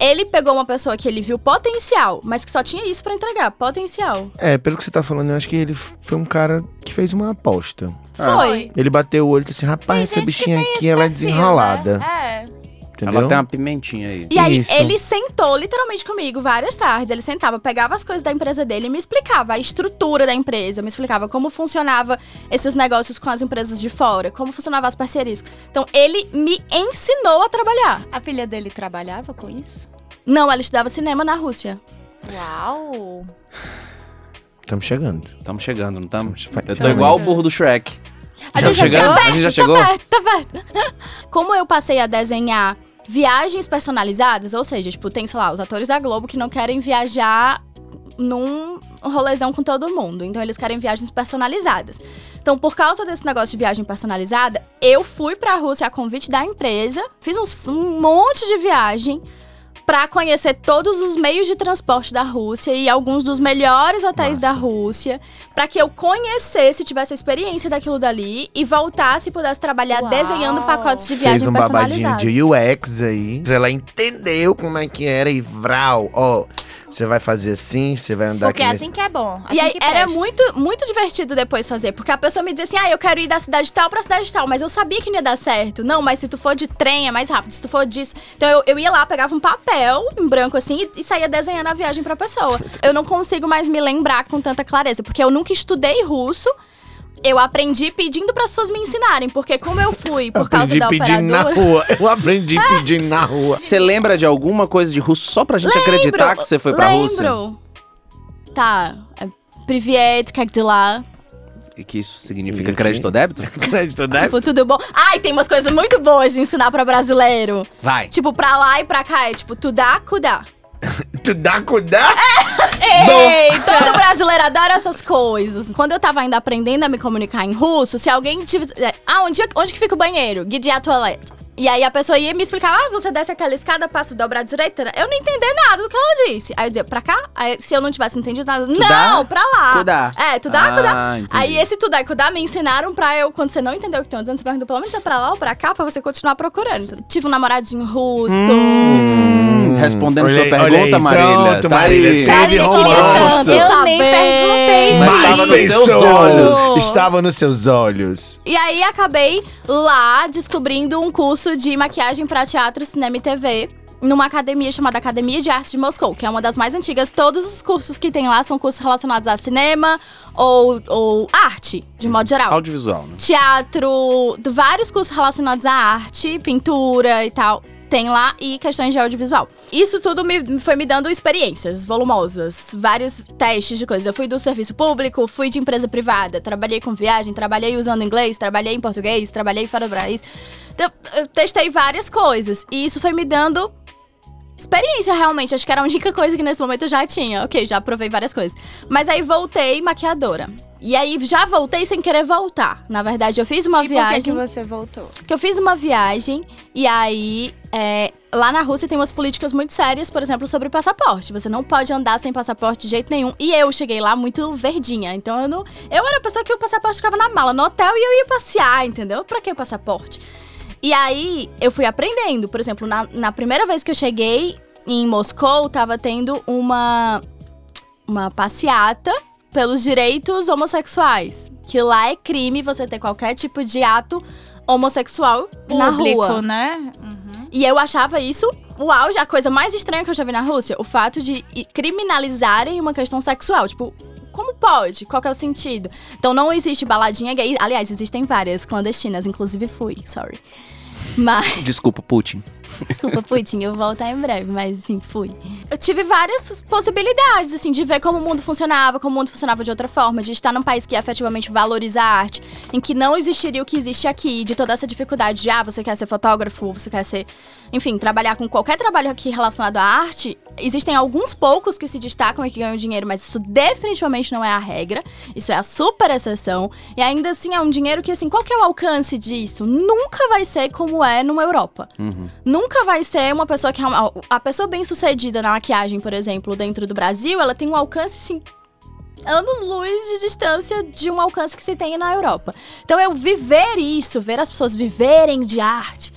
Ele pegou uma pessoa que ele viu potencial, mas que só tinha isso pra entregar, potencial. É, pelo que você tá falando, eu acho que ele foi um cara que fez uma aposta. Foi. Ele bateu o olho e disse assim: rapaz, Tem essa bichinha aqui, ela é perfil, desenrolada. né? É. entendeu? Ela tem uma pimentinha aí. E aí, Isso. ele sentou literalmente comigo várias tardes. Ele sentava, pegava as coisas da empresa dele e me explicava a estrutura da empresa, me explicava como funcionava esses negócios com as empresas de fora, como funcionavam as parcerias. Então, ele me ensinou a trabalhar. A filha dele trabalhava com isso? Não, ela estudava cinema na Rússia. Uau! Estamos chegando. Estamos chegando, não estamos? Eu tô igual o burro do Shrek. A Já gente já chegando? chegou? A gente já chegou? Tá perto, tá perto. Como eu passei a desenhar viagens personalizadas, ou seja, tipo, tem, sei lá, os atores da Globo que não querem viajar num rolezão com todo mundo. Então eles querem viagens personalizadas. Então, por causa desse negócio de viagem personalizada, eu fui pra Rússia a convite da empresa, fiz um, um monte de viagem pra conhecer todos os meios de transporte da Rússia e alguns dos melhores hotéis Massa. da Rússia, pra que eu conhecesse, tivesse a experiência daquilo dali e voltasse e pudesse trabalhar Uau. desenhando pacotes de viagem Fez um babadinho de UX aí. Ela entendeu como é que era e vral, ó. Você vai fazer assim, você vai andar Porque é aqui assim que é bom. E assim aí que era muito, muito divertido depois fazer, porque a pessoa me dizia assim: ah, eu quero ir da cidade tal pra cidade tal, mas eu sabia que não ia dar certo. Não, mas se tu for de trem é mais rápido, se tu for disso. Então eu, eu ia lá, pegava um papel em branco assim e, e saía desenhando a viagem pra pessoa. Eu não consigo mais me lembrar com tanta clareza, porque eu nunca estudei russo Eu aprendi pedindo para as pessoas me ensinarem, porque como eu fui por causa aprendi da pedindo na operadora. rua. Eu aprendi pedindo na rua. Você lembra de alguma coisa de russo só pra gente acreditar que você foi pra lembro. Rússia? Tá. é, Privet, как дела? E que isso significa crédito ou débito? Crédito, né? Tipo, tudo bom. Ai, tem umas coisas muito boas de ensinar pra brasileiro. Vai. Tipo, pra lá e pra cá. É tipo, tu dá, cuidar. Tu dá? Ei, todo brasileiro adora essas coisas. Quando eu tava ainda aprendendo a me comunicar em russo, se alguém tivesse. é, Ah, onde, onde que fica o banheiro? Guide a toilette. E aí a pessoa ia me explicar, ah, você desce aquela escada, passa dobra à direita. Eu não entendi nada do que ela disse. Aí eu dizia, pra cá? Aí, se eu não tivesse entendido nada, não, dá? pra lá. Cuidar. É, tu dá, Ah, cuidar. entendi. Aí esse tu dá e cuidar me ensinaram pra eu, quando você não entendeu o que estão dizendo, você pergunta pelo menos é pra lá ou pra cá, pra você continuar procurando. Tive um namoradinho russo. Hum, respondendo Olha sua pergunta, aí, Marília. pronto, tá Marília, aí. teve romance. tanto Eu nem saber. perguntei. Mas estava nos seus olhos. Estava nos seus olhos. E aí acabei lá descobrindo um curso de maquiagem pra teatro, cinema e TV. Numa academia chamada Academia de Arte de Moscou, que é uma das mais antigas. Todos os cursos que tem lá são cursos relacionados a cinema ou, ou arte, de modo geral. Audiovisual, né? Teatro, vários cursos relacionados à arte, pintura e tal. Tem lá e questões de audiovisual. Isso tudo me, foi me dando experiências volumosas, vários testes de coisas. Eu fui do serviço público, fui de empresa privada, trabalhei com viagem, trabalhei usando inglês, trabalhei em português, trabalhei fora do país. Eu testei várias coisas e isso foi me dando experiência realmente. Acho que era a única coisa que nesse momento eu já tinha. Ok, já provei várias coisas. Mas aí voltei maquiadora. E aí já voltei sem querer voltar. Na verdade, eu fiz uma E por que, viagem. que você voltou? que eu fiz uma viagem e aí é, lá na Rússia tem umas políticas muito sérias, por exemplo, sobre passaporte. Você não pode andar sem passaporte de jeito nenhum. E eu cheguei lá muito verdinha. Então eu não. Eu era a pessoa que o passaporte ficava na mala no hotel e eu ia passear, entendeu? Pra que o passaporte? E aí eu fui aprendendo. Por exemplo, na, na primeira vez que eu cheguei em Moscou, tava tendo uma, uma passeata pelos direitos homossexuais. Que lá é crime você ter qualquer tipo de ato homossexual na Público, rua. né? Uhum. E eu achava isso o auge, a coisa mais estranha que eu já vi na Rússia. O fato de criminalizarem uma questão sexual. Tipo, como pode? Qual que é o sentido? Então não existe baladinha gay. Aliás, existem várias clandestinas, inclusive fui, sorry. Mas. Desculpa, Putin. Desculpa, Putin, eu vou voltar em breve, mas assim, fui. Eu tive várias possibilidades, assim, de ver como o mundo funcionava, como o mundo funcionava de outra forma, de estar num país que efetivamente valoriza a arte, em que não existiria o que existe aqui, de toda essa dificuldade de, ah, você quer ser fotógrafo, você quer ser. Enfim, trabalhar com qualquer trabalho aqui relacionado à arte. Existem alguns poucos que se destacam e que ganham dinheiro, mas isso definitivamente não é a regra. Isso é a super exceção. E ainda assim é um dinheiro que, assim, qual que é o alcance disso? Nunca vai ser como é numa Europa Uhum. nunca vai ser uma pessoa que. A, pessoa bem sucedida na maquiagem, por exemplo, dentro do Brasil, ela tem um alcance, assim. Anos-luz de distância de um alcance que se tem na Europa. Então, eu viver isso, ver as pessoas viverem de arte,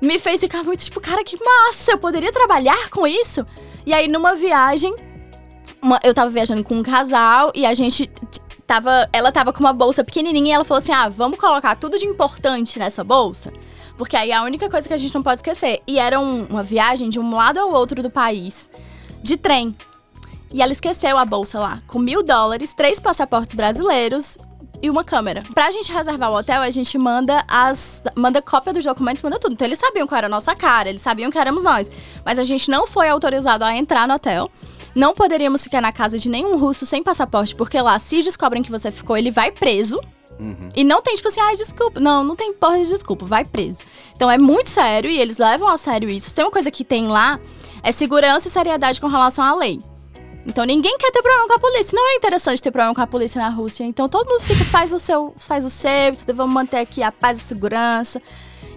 me fez ficar muito tipo, cara, que massa, eu poderia trabalhar com isso? E aí, numa viagem, uma- eu tava viajando com um casal e a gente tava, ela tava com uma bolsa pequenininha e ela falou assim: ah, vamos colocar tudo de importante nessa bolsa. Porque aí é a única coisa que a gente não pode esquecer. E era um- uma viagem de um lado ao outro do país, de trem. E ela esqueceu a bolsa lá, com mil dólares, três passaportes brasileiros e uma câmera. Pra gente reservar o hotel, a gente manda as. manda cópia dos documentos, manda tudo. Então eles sabiam qual era a nossa cara, eles sabiam que éramos nós. Mas a gente não foi autorizado a entrar no hotel. Não poderíamos ficar na casa de nenhum russo sem passaporte, porque lá, se descobrem que você ficou, ele vai preso. E não tem, tipo assim, ai, desculpa. Não, não tem porra de desculpa, vai preso. Então é muito sério e eles levam a sério isso. Tem uma coisa que tem lá, é segurança e seriedade com relação à lei. Então ninguém quer ter problema com a polícia. Não é interessante ter problema com a polícia na Rússia. Então todo mundo fica, faz o seu, faz o seu, tudo, vamos manter aqui a paz e segurança.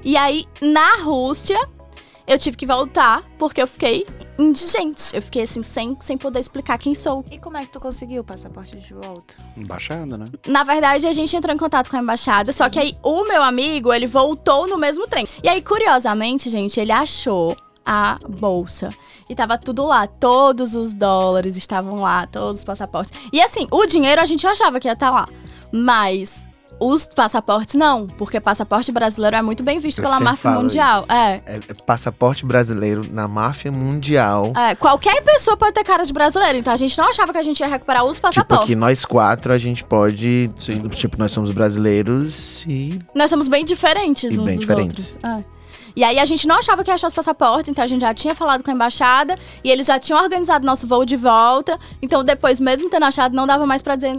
E aí, na Rússia, eu tive que voltar, porque eu fiquei indigente. Eu fiquei assim, sem, sem poder explicar quem sou. E como é que tu conseguiu o passaporte de volta? Embaixada, né? Na verdade, a gente entrou em contato com a embaixada, só que aí o meu amigo, ele voltou no mesmo trem. E aí, curiosamente, gente, ele achou a bolsa. E tava tudo lá, todos os dólares estavam lá, todos os passaportes. E assim, o dinheiro a gente achava que ia estar lá, mas os passaportes não, porque passaporte brasileiro é muito bem visto Eu pela máfia mundial. É. É, é passaporte brasileiro na máfia mundial. É, qualquer pessoa pode ter cara de brasileiro, então a gente não achava que a gente ia recuperar os Tipo, passaportes. que nós quatro a gente pode. Tipo, nós somos brasileiros e. Nós somos bem diferentes E uns bem dos diferentes. outros. É. E aí a gente não achava que ia achar os passaportes, então a gente já tinha falado com a embaixada e eles já tinham organizado nosso voo de volta. Então depois, mesmo tendo achado, não dava mais pra dizer.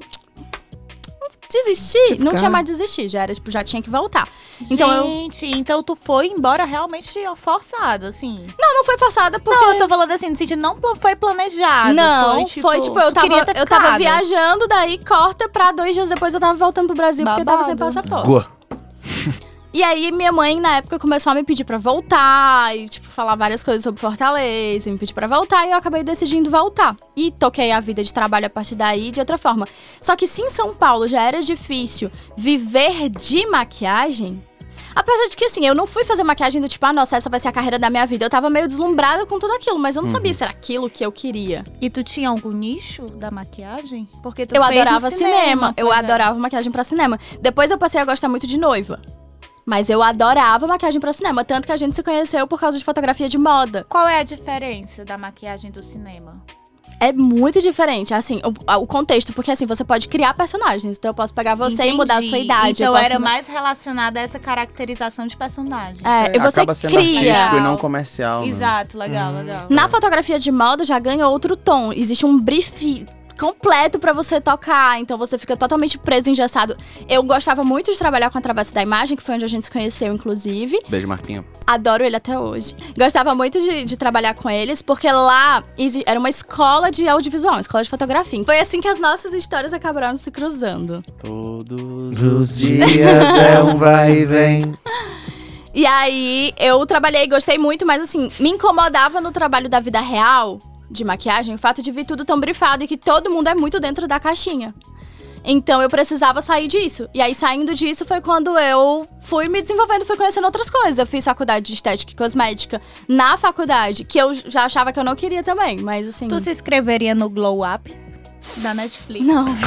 Desistir, não tinha mais desistir, já era, tipo, já tinha que voltar. Então eu. Gente, então tu foi embora realmente forçado, assim. Não, não foi forçada porque. Não, eu tô falando assim, no sentido, não foi planejado. Não, foi tipo, eu tu tava, queria ter eu tava viajando, daí corta pra dois dias depois eu tava voltando pro Brasil porque eu tava sem Babado. passaporte. Goa. E aí, minha mãe, na época, começou a me pedir pra voltar e, tipo, falar várias coisas sobre Fortaleza, e me pedir pra voltar, e eu acabei decidindo voltar. E toquei a vida de trabalho a partir daí de outra forma. Só que se em São Paulo já era difícil viver de maquiagem. Apesar de que, assim, eu não fui fazer maquiagem do tipo, ah, nossa, essa vai ser a carreira da minha vida. Eu tava meio deslumbrada com tudo aquilo, mas eu não sabia se era aquilo que eu queria. E tu tinha algum nicho da maquiagem? Porque tu Eu fez no adorava cinema. Eu pois é. adorava maquiagem pra cinema. Depois eu passei a gostar muito de noiva. Mas eu adorava maquiagem pra cinema. Tanto que a gente se conheceu por causa de fotografia de moda. Qual é a diferença da maquiagem do cinema? É muito diferente, assim, o, o contexto. Porque, assim, você pode criar personagens. Então eu posso pegar você e mudar a sua Entendi. idade. eu Então posso era mais relacionada a essa caracterização de personagem. É, e você Acaba sendo cria. artístico e não comercial. né? Exato, legal, legal. Na fotografia de moda já ganha outro tom. Existe um brief completo pra você tocar, então você fica totalmente preso, engessado. Eu gostava muito de trabalhar com a Travessa da Imagem, que foi onde a gente se conheceu, inclusive. Beijo, Marquinho. Adoro ele até hoje. Gostava muito de, de trabalhar com eles, porque lá era uma escola de audiovisual, uma escola de fotografia. Foi assim que as nossas histórias acabaram se cruzando. Todos Dos dias é um vai e vem. E aí eu trabalhei, gostei muito, mas assim, me incomodava no trabalho da vida real de maquiagem o fato de vir tudo tão brifado e que todo mundo é muito dentro da caixinha. Então eu precisava sair disso. E aí, saindo disso, foi quando eu fui me desenvolvendo, fui conhecendo outras coisas. Eu fiz faculdade de estética e cosmética na faculdade, que eu já achava que eu não queria também, mas assim. Tu se inscreveria no Glow Up da Netflix? Não.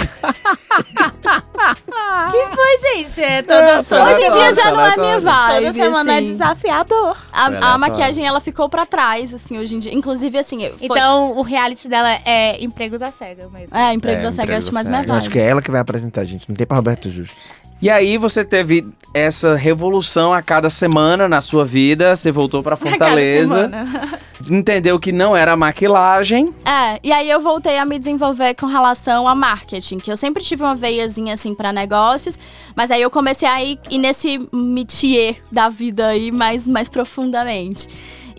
Que foi, gente? É toda, toda, Hoje em dia já não é minha vibe. toda semana é assim. desafiador. A, a maquiagem, ela ficou pra trás, assim, hoje em dia. Inclusive, assim, foi... Então, o reality dela é empregos à cega mesmo. É, empregos É, da SEG, empregos acho mais minha SEG. Eu vibe. acho que é ela que vai apresentar, gente. Não tem pra Roberto Justo. E aí você teve essa revolução a cada semana na sua vida, você voltou pra Cada Fortaleza, semana. entendeu que não era maquilagem. É, e aí eu voltei a me desenvolver com relação a marketing, que eu sempre tive uma veiazinha assim pra negócios, mas aí eu comecei a ir, ir nesse métier da vida aí mais, mais profundamente.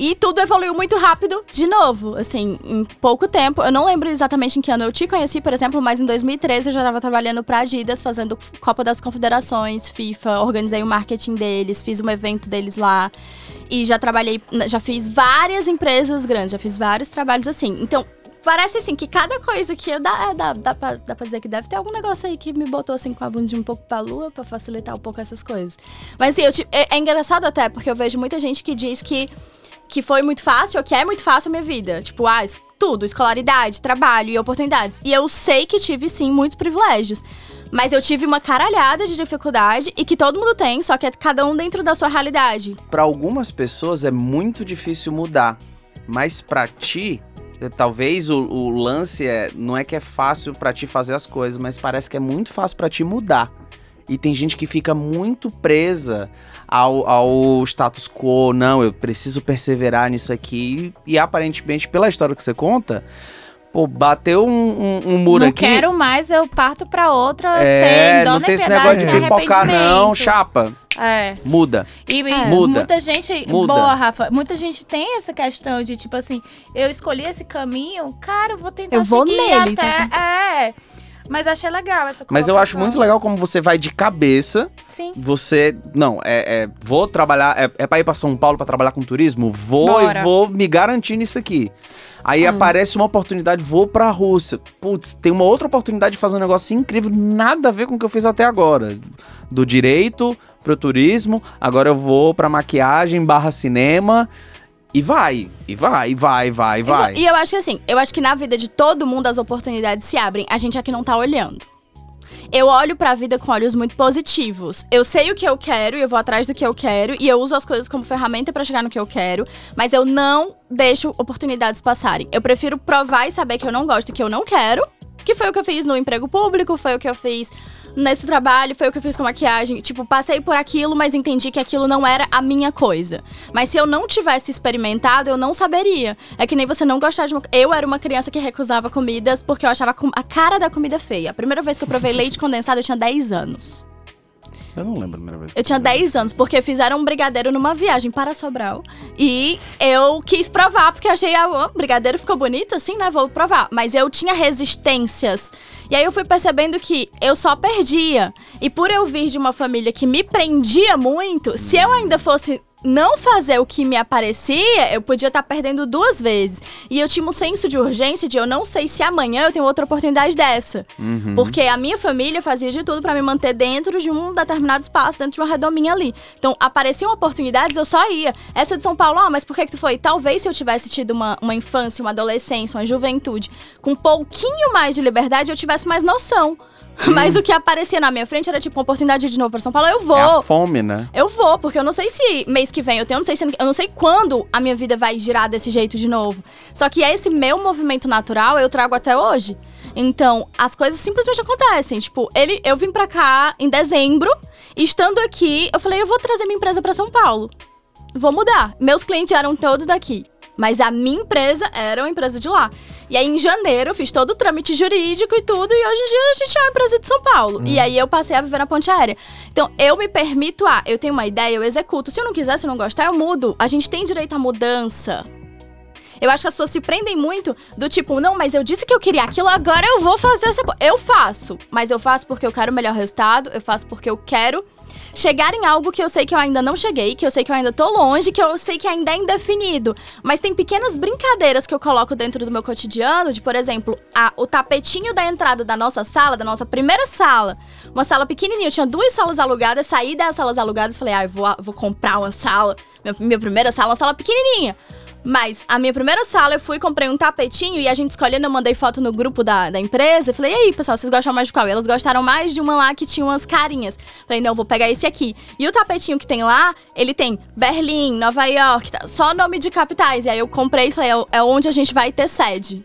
E tudo evoluiu muito rápido, de novo, assim, em pouco tempo. Eu não lembro exatamente em que ano eu te conheci, por exemplo, mas em 2013 eu já estava trabalhando pra Adidas, fazendo Copa das Confederações, FIFA, organizei o marketing deles, fiz um evento deles lá. E já trabalhei, já fiz várias empresas grandes, já fiz vários trabalhos assim. Então, parece assim que cada coisa que eu dá, é, dá, dá, pra, dá pra dizer que deve ter algum negócio aí que me botou assim com a bundinha um pouco pra lua pra facilitar um pouco essas coisas. Mas assim, eu, é, é engraçado até, porque eu vejo muita gente que diz que, que foi muito fácil ou que é muito fácil a minha vida. Tipo, ah, tudo, escolaridade, trabalho e oportunidades. E eu sei que tive sim muitos privilégios. Mas eu tive uma caralhada de dificuldade e que todo mundo tem, só que é cada um dentro da sua realidade. Pra algumas pessoas é muito difícil mudar, mas pra ti, eh, talvez o, o lance é não é que é fácil pra ti fazer as coisas, mas parece que é muito fácil pra ti mudar. E tem gente que fica muito presa ao, ao status quo. Não, eu preciso perseverar nisso aqui. E aparentemente, pela história que você conta, pô, bateu um, um, um muro não aqui. quero mais, eu parto pra outra é, sem dó não nem tem esse negócio de pipocar, não, chapa. É. Muda. E, e É. Muda. muita gente. Muda. Boa, Rafa. Muita gente tem essa questão de, tipo assim, eu escolhi esse caminho, cara, eu vou tentar Eu vou seguir nele, até. É. Mas achei legal essa Mas eu acho muito legal como você vai de cabeça. Sim. Você. Não, é. é- vou trabalhar. É, é pra ir pra São Paulo pra trabalhar com turismo? Vou Bora. e vou me garantir nisso aqui. Aí Hum. aparece uma oportunidade, vou pra Rússia. Putz, tem uma outra oportunidade de fazer um negócio incrível, nada a ver com o que eu fiz até agora. Do direito pro turismo, agora eu vou pra maquiagem barra cinema. E vai, e vai, e vai, vai, E vai. vo- E eu acho que assim, eu acho que na vida de todo mundo as oportunidades se abrem. A gente aqui não tá olhando. Eu olho pra vida com olhos muito positivos. Eu sei o que eu quero e eu vou atrás do que eu quero e eu uso as coisas como ferramenta pra chegar no que eu quero, mas eu não deixo oportunidades passarem. Eu prefiro provar e saber que eu não gosto e que eu não quero, que foi o que eu fiz no emprego público, foi o que eu fiz nesse trabalho, foi o que eu fiz com maquiagem. Tipo, passei por aquilo, mas entendi que aquilo não era a minha coisa. Mas se eu não tivesse experimentado, eu não saberia. É que nem você não gostar de uma. Eu era uma criança que recusava comidas porque eu achava a cara da comida feia. A primeira vez que eu provei leite condensado, eu tinha 10 anos. Eu não lembro a primeira vez. Eu tinha 10 anos, porque fizeram um brigadeiro numa viagem para Sobral. E eu quis provar, porque achei, ah, o brigadeiro ficou bonito assim, né? Vou provar. Mas eu tinha resistências. E aí eu fui percebendo que eu só perdia. E por eu vir de uma família que me prendia muito, se eu ainda fosse não fazer o que me aparecia, eu podia estar perdendo duas vezes. E eu tinha um senso de urgência de eu não sei se amanhã eu tenho outra oportunidade dessa. Uhum. Porque a minha família fazia de tudo pra me manter dentro de um determinado espaço, dentro de uma redominha ali. Então, apareciam oportunidades, eu só ia. Essa de São Paulo, ah, mas por que que tu foi? Talvez se eu tivesse tido uma, uma infância, uma adolescência, uma juventude com um pouquinho mais de liberdade, eu tivesse mais noção. Mas o que aparecia na minha frente era tipo uma oportunidade de novo pra São Paulo, eu vou. É a fome, né? Eu vou, porque eu não sei se mês que vem eu tenho, eu não sei se eu não sei quando a minha vida vai girar desse jeito de novo. Só que esse meu movimento natural eu trago até hoje. Então, as coisas simplesmente acontecem. Tipo, ele, eu vim pra cá em dezembro, e estando aqui, eu falei, eu vou trazer minha empresa pra São Paulo. Vou mudar. Meus clientes eram todos daqui. Mas a minha empresa era uma empresa de lá. E aí, em janeiro, eu fiz todo o trâmite jurídico e tudo. E hoje em dia, a gente é uma empresa de São Paulo. E aí, eu passei a viver na ponte aérea. Então, eu me permito, ah, eu tenho uma ideia, eu executo. Se eu não quiser, se eu não gostar, eu mudo. A gente tem direito à mudança. Eu acho que as pessoas se prendem muito do tipo, não, mas eu disse que eu queria aquilo, agora eu vou fazer essa coisa. Eu faço, mas eu faço porque eu quero o melhor resultado, eu faço porque eu quero chegar em algo que eu sei que eu ainda não cheguei, que eu sei que eu ainda tô longe, que eu sei que ainda é indefinido. Mas tem pequenas brincadeiras que eu coloco dentro do meu cotidiano, de, por exemplo, a- o tapetinho da entrada da nossa sala, da nossa primeira sala. Uma sala pequenininha, eu tinha duas salas alugadas, saí das salas alugadas e falei, ah, eu vou, vou comprar uma sala. Minha, minha primeira sala, uma sala pequenininha. Mas a minha primeira sala, eu fui e comprei um tapetinho e a gente escolhendo, eu mandei foto no grupo da, da empresa. Eu falei, e aí, pessoal, vocês gostam mais de qual? E elas gostaram mais de uma lá que tinha umas carinhas. Falei, não, vou pegar esse aqui. E o tapetinho que tem lá, ele tem Berlim, Nova York, tá, só nome de capitais. E aí eu comprei e falei, é, é onde a gente vai ter sede.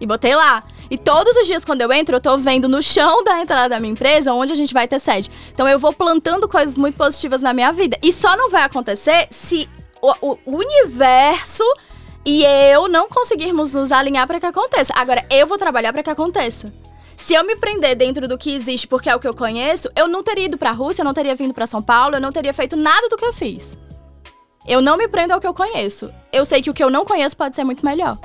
E botei lá. E todos os dias quando eu entro, eu tô vendo no chão da entrada da minha empresa onde a gente vai ter sede. Então eu vou plantando coisas muito positivas na minha vida. E só não vai acontecer se o, o universo e eu não conseguirmos nos alinhar para que aconteça. Agora, eu vou trabalhar para que aconteça. Se eu me prender dentro do que existe porque é o que eu conheço, eu não teria ido pra Rússia, eu não teria vindo pra São Paulo, eu não teria feito nada do que eu fiz. Eu não me prendo ao que eu conheço. Eu sei que o que eu não conheço pode ser muito melhor.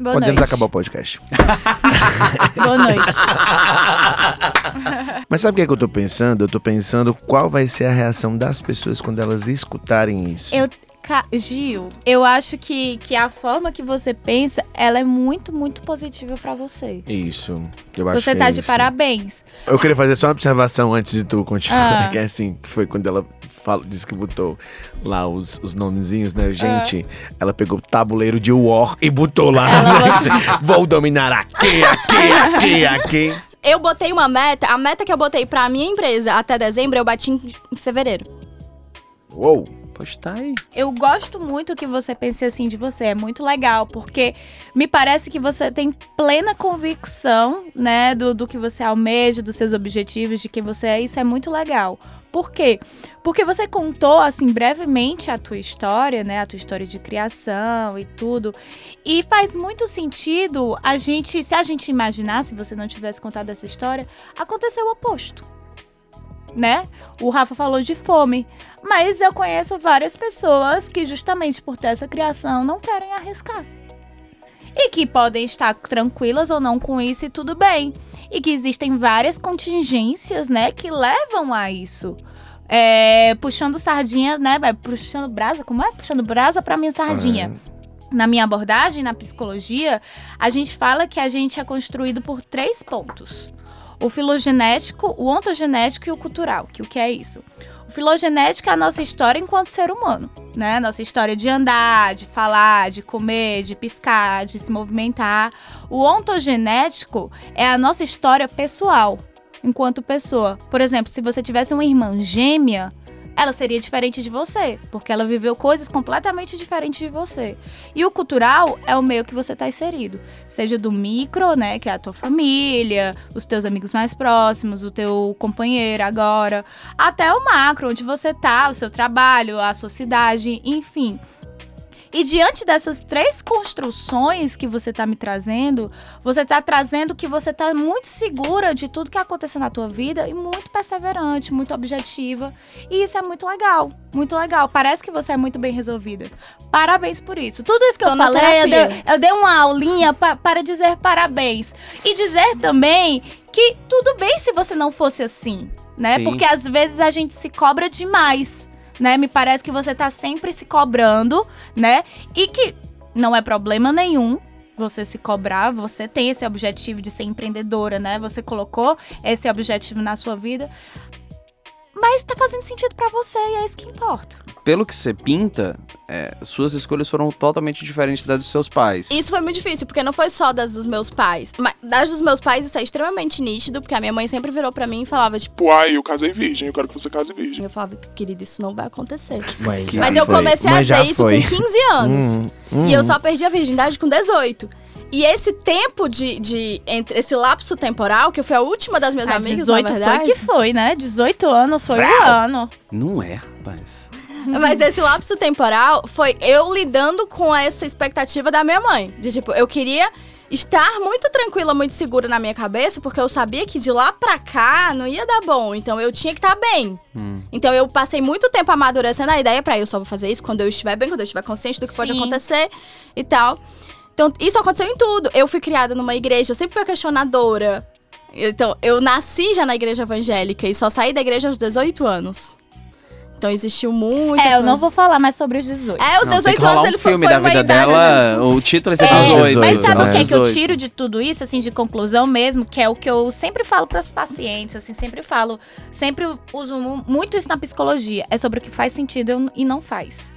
Boa Podemos noite. acabar o podcast. Boa noite. Mas sabe o que, é que eu tô pensando? Eu tô pensando qual vai ser a reação das pessoas quando elas escutarem isso. Eu, Ca- Gil, eu acho que, que a forma que você pensa, ela é muito, muito positiva pra você. Isso. Eu acho Você que tá é de isso. parabéns. Eu queria fazer só uma observação antes de tu continuar, Ah. que é assim, que foi quando ela fala, disse que botou lá os, os nomezinhos, né? Gente, ela pegou o tabuleiro de War e botou lá. Ela Vou dominar aqui, aqui, aqui, aqui. Eu botei uma meta, a meta que eu botei pra minha empresa até dezembro, eu bati em em fevereiro. Uou. Pois tá aí. Eu gosto muito que você pense assim de você, é muito legal, porque me parece que você tem plena convicção, né, do, do que você almeja, dos seus objetivos, de quem você é, isso é muito legal. Por quê? Porque você contou, assim, brevemente a tua história, né, a tua história de criação e tudo, e faz muito sentido a gente, se a gente imaginar, se você não tivesse contado essa história, aconteceu o oposto. Né? O Rafa falou de fome. Mas eu conheço várias pessoas que, justamente por ter essa criação, não querem arriscar. E que podem estar tranquilas ou não com isso e tudo bem. E que existem várias contingências, né, que levam a isso. É, puxando sardinha, né? vai Puxando brasa, como é? Puxando brasa pra minha sardinha. Na minha abordagem, na psicologia, a gente fala que a gente é construído por três pontos: o filogenético, o ontogenético e o cultural. Que o que é isso? O filogenético é a nossa história enquanto ser humano, né? Nossa história de andar, de falar, de comer, de piscar, de se movimentar. O ontogenético é a nossa história pessoal, enquanto pessoa. Por exemplo, se você tivesse uma irmã gêmea, ela seria diferente de você, porque ela viveu coisas completamente diferentes de você. E o cultural é o meio que você está inserido, seja do micro, né, que é a tua família, os teus amigos mais próximos, o teu companheiro agora, até o macro, onde você tá, o seu trabalho, a sua cidade, enfim. E diante dessas três construções que você tá me trazendo, você tá trazendo que você tá muito segura de tudo que aconteceu na tua vida e muito perseverante, muito objetiva. E isso é muito legal, muito legal. Parece que você é muito bem resolvida. Parabéns por isso. Tudo isso que Tô eu falei, eu dei, eu dei uma aulinha pa- para dizer parabéns. E dizer também que tudo bem se você não fosse assim, né? Sim. Porque às vezes a gente se cobra demais, né? Me parece que você tá sempre se cobrando, né? E que não é problema nenhum você se cobrar, você tem esse objetivo de ser empreendedora, né? Você colocou esse objetivo na sua vida. Mas tá fazendo sentido pra você e é isso que importa. Pelo que você pinta, é, suas escolhas foram totalmente diferentes das dos seus pais. Isso foi muito difícil, porque não foi só das dos meus pais. Mas das dos meus pais isso é extremamente nítido, porque a minha mãe sempre virou pra mim e falava, tipo, Tipo, ai, eu casei virgem, eu quero que você case virgem. eu falava, querida, isso não vai acontecer. Mas, Mas eu comecei a dizer isso com 15 anos. Hum, hum. E eu só perdi a virgindade com 18. E esse tempo de, de entre esse lapso temporal, que eu fui a última das minhas Ah, amigas, 18 na foi verdade. que foi, né? 18 anos foi o ano. Não é, rapaz. Mas esse lapso temporal foi eu lidando com essa expectativa da minha mãe. De tipo, eu queria estar muito tranquila, muito segura na minha cabeça, porque eu sabia que de lá pra cá não ia dar bom. Então eu tinha que estar bem. Hum. Então eu passei muito tempo amadurecendo a ideia pra eu só vou fazer isso quando eu estiver bem, quando eu estiver consciente do que pode Sim. acontecer e tal. Então isso aconteceu em tudo. Eu fui criada numa igreja, eu sempre fui questionadora. Então, eu nasci já na igreja evangélica e só saí da igreja aos 18 anos. Então existiu muito. É, eu não vou falar mais sobre os 18. É, os Não, tem 18 que rolar anos um ele foi, filme foi da uma vida idade, dela, assim, tipo, o título é ser É, 18. mas sabe o né? que, é que eu 18. tiro de tudo isso, assim, de conclusão mesmo? Que é o que eu sempre falo para os pacientes, assim, sempre falo, sempre uso mu- muito isso na psicologia. É sobre o que faz sentido e não faz.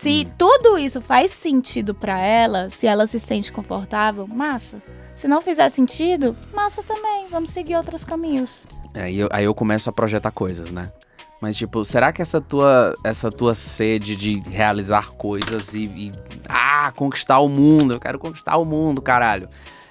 Se Hum. tudo isso faz sentido pra ela, se ela se sente confortável, massa. Se não fizer sentido, massa também. Vamos seguir outros caminhos. Aí eu, aí eu começo a projetar coisas, né? Mas, tipo, será que essa tua, essa tua sede de realizar coisas e, e, Ah, conquistar o mundo, eu quero conquistar o mundo, caralho.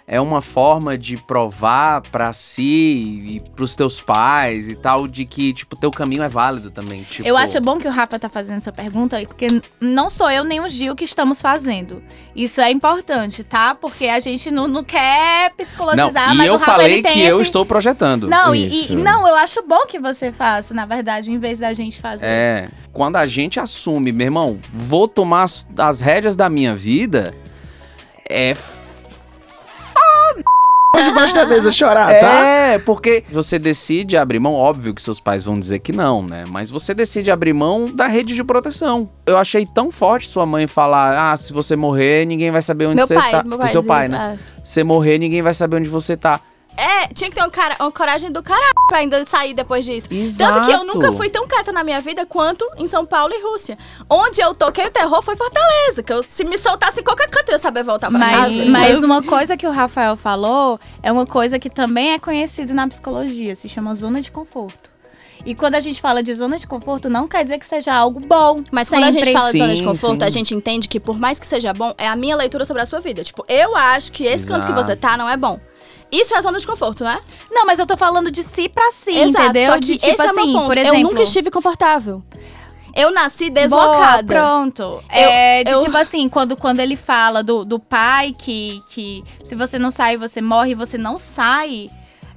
É uma forma de provar pra si e pros teus pais e tal, de que, tipo, teu caminho é válido também. Tipo, Eu acho bom que o Rafa tá fazendo essa pergunta, porque não sou eu nem o Gil que estamos fazendo. Isso é importante, tá? Porque a gente não, não quer Não, psicologizar, e mas eu o Rafa falei que eu esse... estou projetando. Não, e, e- não, eu acho bom que você faça, na verdade, em vez da gente fazer. É, quando a gente assume, meu irmão, vou tomar as, as rédeas da minha vida, é f- depois debaixo da mesa chorar, tá? É, porque você decide abrir mão, óbvio que seus pais vão dizer que não, né? Mas você decide abrir mão da rede de proteção. Eu achei tão forte sua mãe falar: ah, se você morrer, ninguém vai saber onde Meu você pai, tá. meu pai. seu pai, né? é. Se você morrer, ninguém vai saber onde você tá. É, tinha que ter um cara, uma coragem do caralho pra ainda sair depois disso. Tanto que eu nunca fui tão quieta na minha vida quanto em São Paulo e Rússia. Onde eu toquei o terror foi Fortaleza. Que eu, se me soltasse em qualquer canto, eu ia saber voltar pra casa. Mas, mas uma coisa que o Rafael falou é uma coisa que também é conhecida na psicologia, se chama zona de conforto. E quando a gente fala de zona de conforto, não quer dizer que seja algo bom. Mas quando a gente sempre. fala de zona de conforto, sim. a gente entende que por mais que seja bom, é a minha leitura sobre a sua vida. Tipo, eu acho que esse canto que Exato. você tá não é bom. Isso é zona de conforto, né? Não, mas eu tô falando de si pra si, Exato, entendeu? Só que de tipo esse é assim, meu ponto. por exemplo. Eu nunca estive confortável. Eu nasci Boa, deslocada. pronto. é, de eu- tipo assim, quando, quando ele fala do, do pai que, que se você não sai, você morre, você não sai.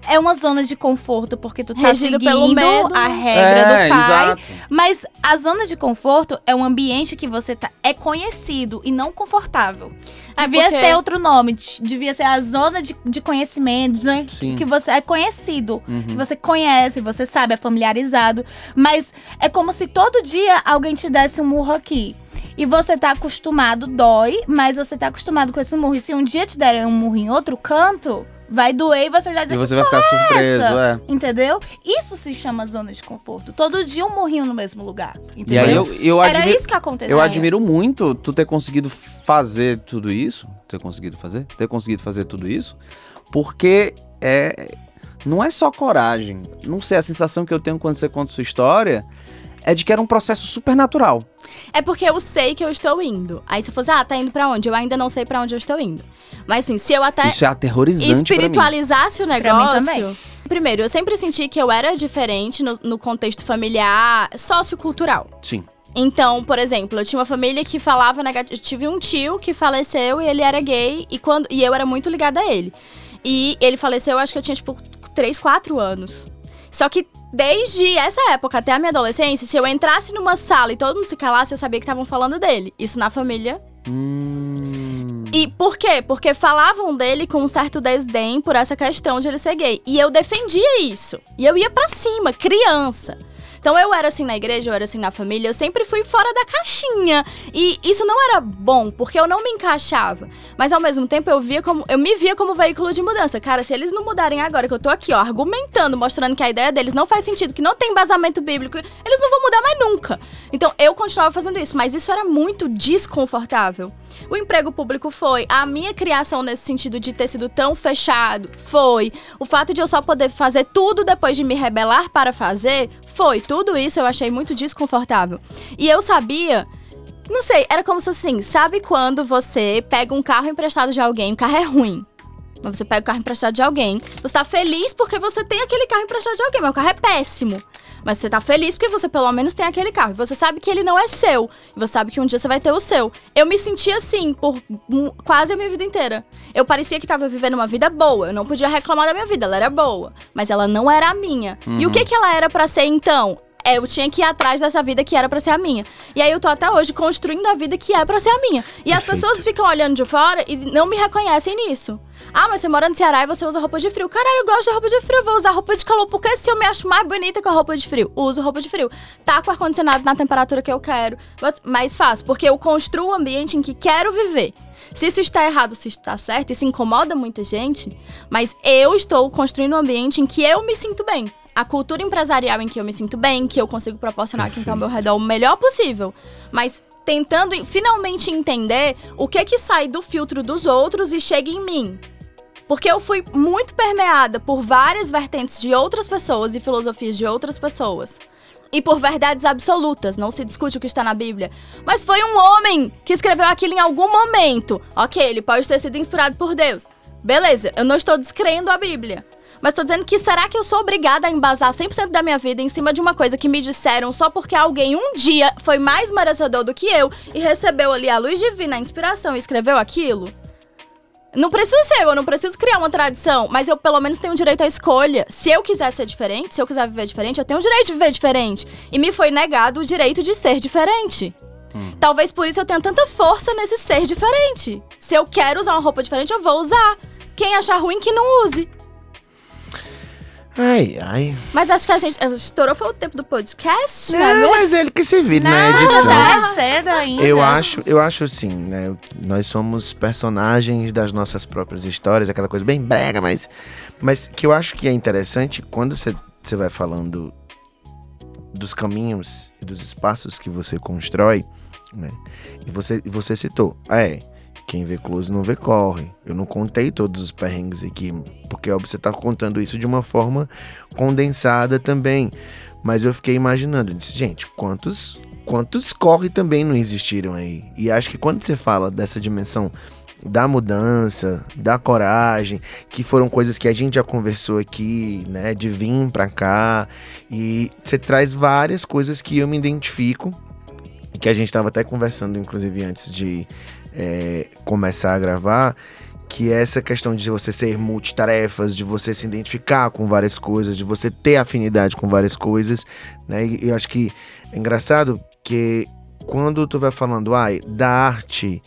É uma zona de conforto, porque tu tá Regido seguindo pelo medo. a regra é, do pai. exato. Mas a zona de conforto é um ambiente que você tá, é conhecido e não confortável. É Devia porque- ter outro nome. Devia ser a zona de, de conhecimento, né, Sim. que você é conhecido. Uhum. Que você conhece, você sabe, é familiarizado. Mas é como se todo dia alguém te desse um murro aqui. E você tá acostumado, dói, mas você tá acostumado com esse murro. E se um dia te derem um murro em outro canto, vai doer e você vai dizer E você vai ficar surpreso, é. Entendeu? Isso se chama zona de conforto. Todo dia um morrinho no mesmo lugar. E Entendeu? aí eu, eu Era admiro. isso que acontecia. Eu admiro muito tu ter conseguido fazer tudo isso. Ter conseguido fazer? Ter conseguido fazer tudo isso. Porque é. Não é só coragem. Não sei, a sensação que eu tenho quando você conta sua história é de que era um processo super natural. É porque eu sei que eu estou indo. Aí se fosse, ah, tá indo pra onde? Eu ainda não sei pra onde eu estou indo. Mas assim, se eu até Isso é aterrorizante. pra mim. espiritualizasse o mim negócio. também. Primeiro, eu sempre senti que eu era diferente no, no contexto familiar, sociocultural. Sim. Então, por exemplo, eu tinha uma família que falava negativo. Eu tive um tio que faleceu e ele era gay e, quando, e eu era muito ligada a ele. E ele faleceu, eu acho que eu tinha, tipo, 3, 4 anos. Só que desde essa época até a minha adolescência, se eu entrasse numa sala e todo mundo se calasse, eu sabia que estavam falando dele. Isso na família Hum. e por quê? Porque falavam dele com um certo desdém por essa questão de ele ser gay. E eu defendia isso. E eu ia pra cima, criança. Então eu era assim na igreja, eu era assim na família, eu sempre fui fora da caixinha. E isso não era bom, porque eu não me encaixava. Mas ao mesmo tempo eu via como eu me via como veículo de mudança. Cara, se eles não mudarem agora que eu tô aqui, ó, argumentando, mostrando que a ideia deles não faz sentido, que não tem embasamento bíblico, eles não vão mudar mais nunca. Então eu continuava fazendo isso, mas isso era muito desconfortável. O emprego público foi, a minha criação nesse sentido de ter sido tão fechado foi, o fato de eu só poder fazer tudo depois de me rebelar para fazer foi, tudo isso eu achei muito desconfortável. E eu sabia não sei, era como se assim, sabe quando você pega um carro emprestado de alguém, o carro é ruim. Mas você pega o carro emprestado de alguém, você tá feliz porque você tem aquele carro emprestado de alguém, mas o carro é péssimo. Mas você tá feliz porque você pelo menos tem aquele carro. E você sabe que ele não é seu. E você sabe que um dia você vai ter o seu. Eu me sentia assim por quase a minha vida inteira. Eu parecia que tava vivendo uma vida boa. Eu não podia reclamar da minha vida, ela era boa. Mas ela não era a minha. E o que que ela era pra ser então? É, eu tinha que ir atrás dessa vida que era pra ser a minha. E aí eu tô até hoje construindo a vida que é pra ser a minha. E as Perfeito. pessoas ficam olhando de fora e não me reconhecem nisso. Ah, mas você mora no Ceará e você usa roupa de frio. Caralho, eu gosto de roupa de frio, eu vou usar roupa de calor. Porque se eu me acho mais bonita com a roupa de frio, uso roupa de frio. Tá com o ar-condicionado na temperatura que eu quero. Mas faço, porque eu construo o ambiente em que quero viver. Se isso está errado, se isso está certo, isso incomoda muita gente, mas eu estou construindo um ambiente em que eu me sinto bem. A cultura empresarial em que eu me sinto bem, que eu consigo proporcionar aqui então ao meu redor o melhor possível. Mas tentando finalmente entender o que que sai do filtro dos outros e chega em mim. Porque eu fui muito permeada por várias vertentes de outras pessoas e filosofias de outras pessoas. E por verdades absolutas, não se discute o que está na Bíblia. Mas foi um homem que escreveu aquilo em algum momento. Ok, ele pode ter sido inspirado por Deus. Beleza, eu não estou descrendo a Bíblia. Mas estou dizendo que será que eu sou obrigada a embasar 100% da minha vida em cima de uma coisa que me disseram só porque alguém um dia foi mais merecedor do que eu e recebeu ali a luz divina, a inspiração e escreveu aquilo? Não preciso ser, eu não preciso criar uma tradição, mas eu pelo menos tenho direito à escolha. Se eu quiser ser diferente, se eu quiser viver diferente, eu tenho o direito de viver diferente. E me foi negado o direito de ser diferente. Talvez por isso eu tenha tanta força nesse ser diferente. Se eu quero usar uma roupa diferente, eu vou usar. quem achar ruim, que não use. Ai, ai. Mas acho que a gente. Estourou foi o tempo do podcast, né? É, mesmo? mas ele que se vira na Não, edição. tá cedo ainda. Eu acho, eu acho assim, né? Nós somos personagens das nossas próprias histórias, aquela coisa bem brega, mas, mas que eu acho que é interessante quando você, você vai falando dos caminhos e dos espaços que você constrói, né? E você, e você citou, ah, é, quem vê close não vê corre. Eu não contei todos os perrengues aqui, porque óbvio, você tá contando isso de uma forma condensada também. Mas eu fiquei imaginando, eu disse, gente, quantos quantos corre também não existiram aí? E acho que quando você fala dessa dimensão da mudança, da coragem, que foram coisas que a gente já conversou aqui, né, de vir pra cá, e você traz várias coisas que eu me identifico, que a gente tava até conversando, inclusive, antes de é, começar a gravar, que é essa questão de você ser multitarefas, de você se identificar com várias coisas, de você ter afinidade com várias coisas, né? E eu acho que é engraçado que quando tu vai falando, ai, da arte,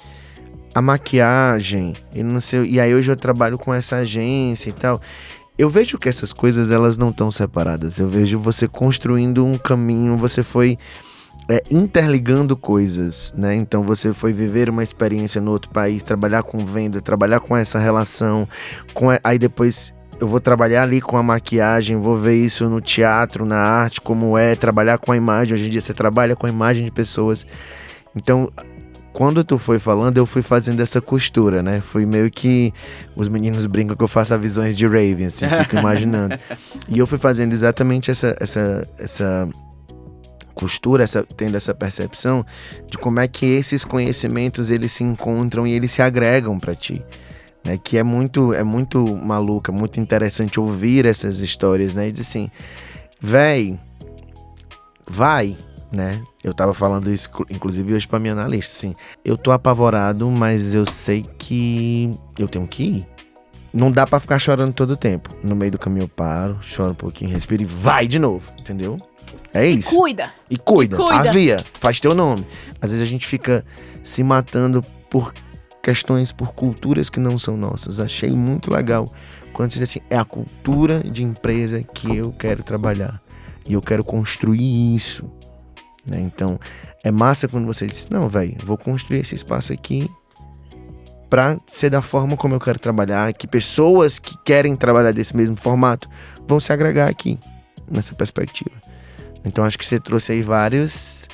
a maquiagem, e não sei, e aí hoje eu trabalho com essa agência e tal. Eu vejo que essas coisas elas não estão separadas. Eu vejo você construindo um caminho, você foi é, interligando coisas, né? Então você foi viver uma experiência no outro país, trabalhar com venda, trabalhar com essa relação, com a- aí depois eu vou trabalhar ali com a maquiagem, vou ver isso no teatro, na arte, como é trabalhar com a imagem. Hoje em dia você trabalha com a imagem de pessoas. Então, quando tu foi falando, eu fui fazendo essa costura, né? Foi meio que os meninos brincam que eu faço visões de Raven, assim, fico imaginando. E eu fui fazendo exatamente essa essa essa costura, essa, tendo essa percepção de como é que esses conhecimentos eles se encontram e eles se agregam para ti. Né, que é muito, é muito maluca, muito interessante ouvir essas histórias, né? E assim, véi, vai, né? Eu tava falando isso, inclusive, hoje pra minha analista, assim. Eu tô apavorado, mas eu sei que eu tenho que ir. Não dá pra ficar chorando todo o tempo. No meio do caminho eu paro, choro um pouquinho, respiro e vai de novo, entendeu? É isso. Cuida. E cuida, Cuida. avia, faz teu nome. Às vezes a gente fica se matando por questões, por culturas que não são nossas. Achei muito legal quando você diz assim, é a cultura de empresa que eu quero trabalhar. E eu quero construir isso. né? Então, é massa quando você diz, não, velho, vou construir esse espaço aqui pra ser da forma como eu quero trabalhar, que pessoas que querem trabalhar desse mesmo formato vão se agregar aqui, nessa perspectiva. Então acho que você trouxe aí vários.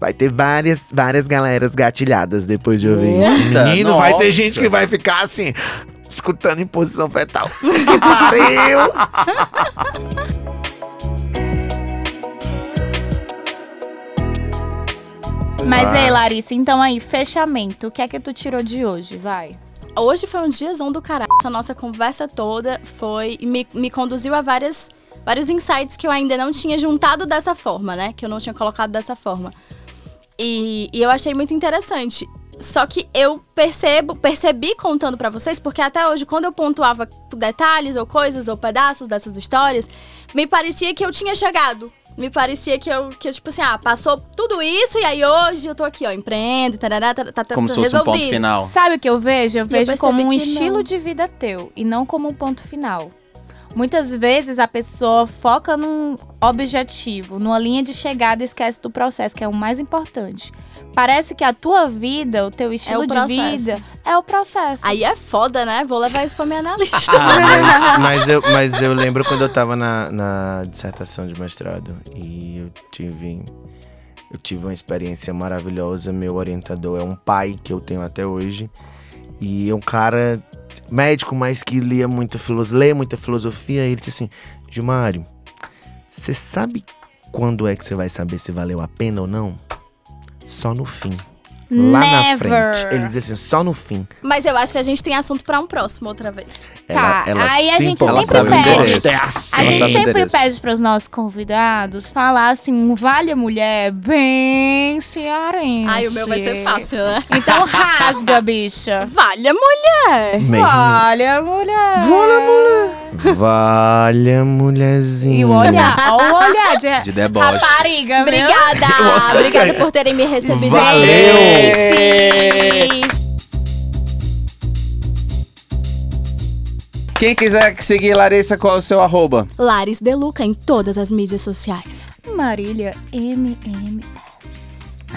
Vai ter várias, várias galeras gatilhadas depois de ouvir isso. Eita, Menino, vai ter nossa. gente que vai ficar assim, escutando em posição fetal. Que pariu! Mas Vai. ei, Larissa, então aí, fechamento. O que é que tu tirou de hoje? Vai. Hoje foi um diazão do caralho. Essa nossa conversa toda foi. Me, me conduziu a várias, vários insights que eu ainda não tinha juntado dessa forma, né? Que eu não tinha colocado dessa forma. E, e eu achei muito interessante. Só que eu percebo, percebi contando pra vocês, porque até hoje, quando eu pontuava detalhes ou coisas ou pedaços dessas histórias, me parecia que eu tinha chegado. Me parecia que eu, que eu, tipo assim, ah, passou tudo isso e aí hoje eu tô aqui, ó, empreendo, tarará, tá, tá, tá Como se fosse um ponto final. Sabe o que eu vejo? Eu vejo percebi como um estilo não. de vida teu e não como um ponto final. Muitas vezes a pessoa foca num objetivo, numa linha de chegada e esquece do processo, que é o mais importante. Parece que a tua vida, o teu estilo de processo. vida é o processo. Aí é foda, né? Vou levar isso pra minha analista. Ah, mas, mas eu, mas eu lembro quando eu tava na, na dissertação de mestrado e eu tive, eu tive uma experiência maravilhosa. Meu orientador é um pai que eu tenho até hoje. E é um cara médico, mas que lia muita filosofia, lê muita filosofia. E ele disse assim: Gilmário, você sabe quando é que você vai saber se valeu a pena ou não? Só no fim. Lá na Never. frente. Ele diz assim, só no fim. Mas eu acho que a gente tem assunto pra um próximo outra vez. Tá, aí a gente sempre Ela pede. É A assim. Ela gente sempre pede para os nossos convidados falar assim, um vale a mulher bem cearense. Ai, o meu vai ser fácil, né? Então rasga, bicha. Vale a mulher. Meio- Vale a mulher. Vale a mulherzinha. E o olhar, o olhar de, De deboche. rapariga? Obrigada! Obrigada por terem me recebido. Valeu! Gente! Quem quiser seguir Larissa, qual é o seu arroba? Lares Deluca em todas as mídias sociais. Marília MM.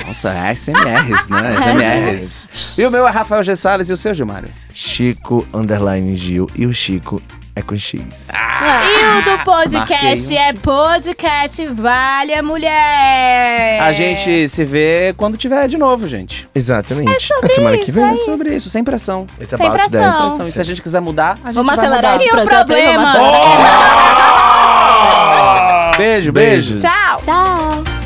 Nossa, é SMRs, né? SMRs. E o meu é Rafael G. Salles e o seu, Gilmário? Chico Underline Gil e o Chico é com X. E o do podcast marquei um é podcast Vale a Mulher. A gente se vê quando tiver de novo, gente. Exatamente. É sobre a semana que isso, vem. é É sobre isso, sem pressão. It's Sem about pressão. that. Pressão. E se a gente quiser mudar, a gente Vamos vai acelerar mudar. esse o projeto aí, vamos problema? acelerar. Beijo, beijo. Beijos. Tchau. Tchau.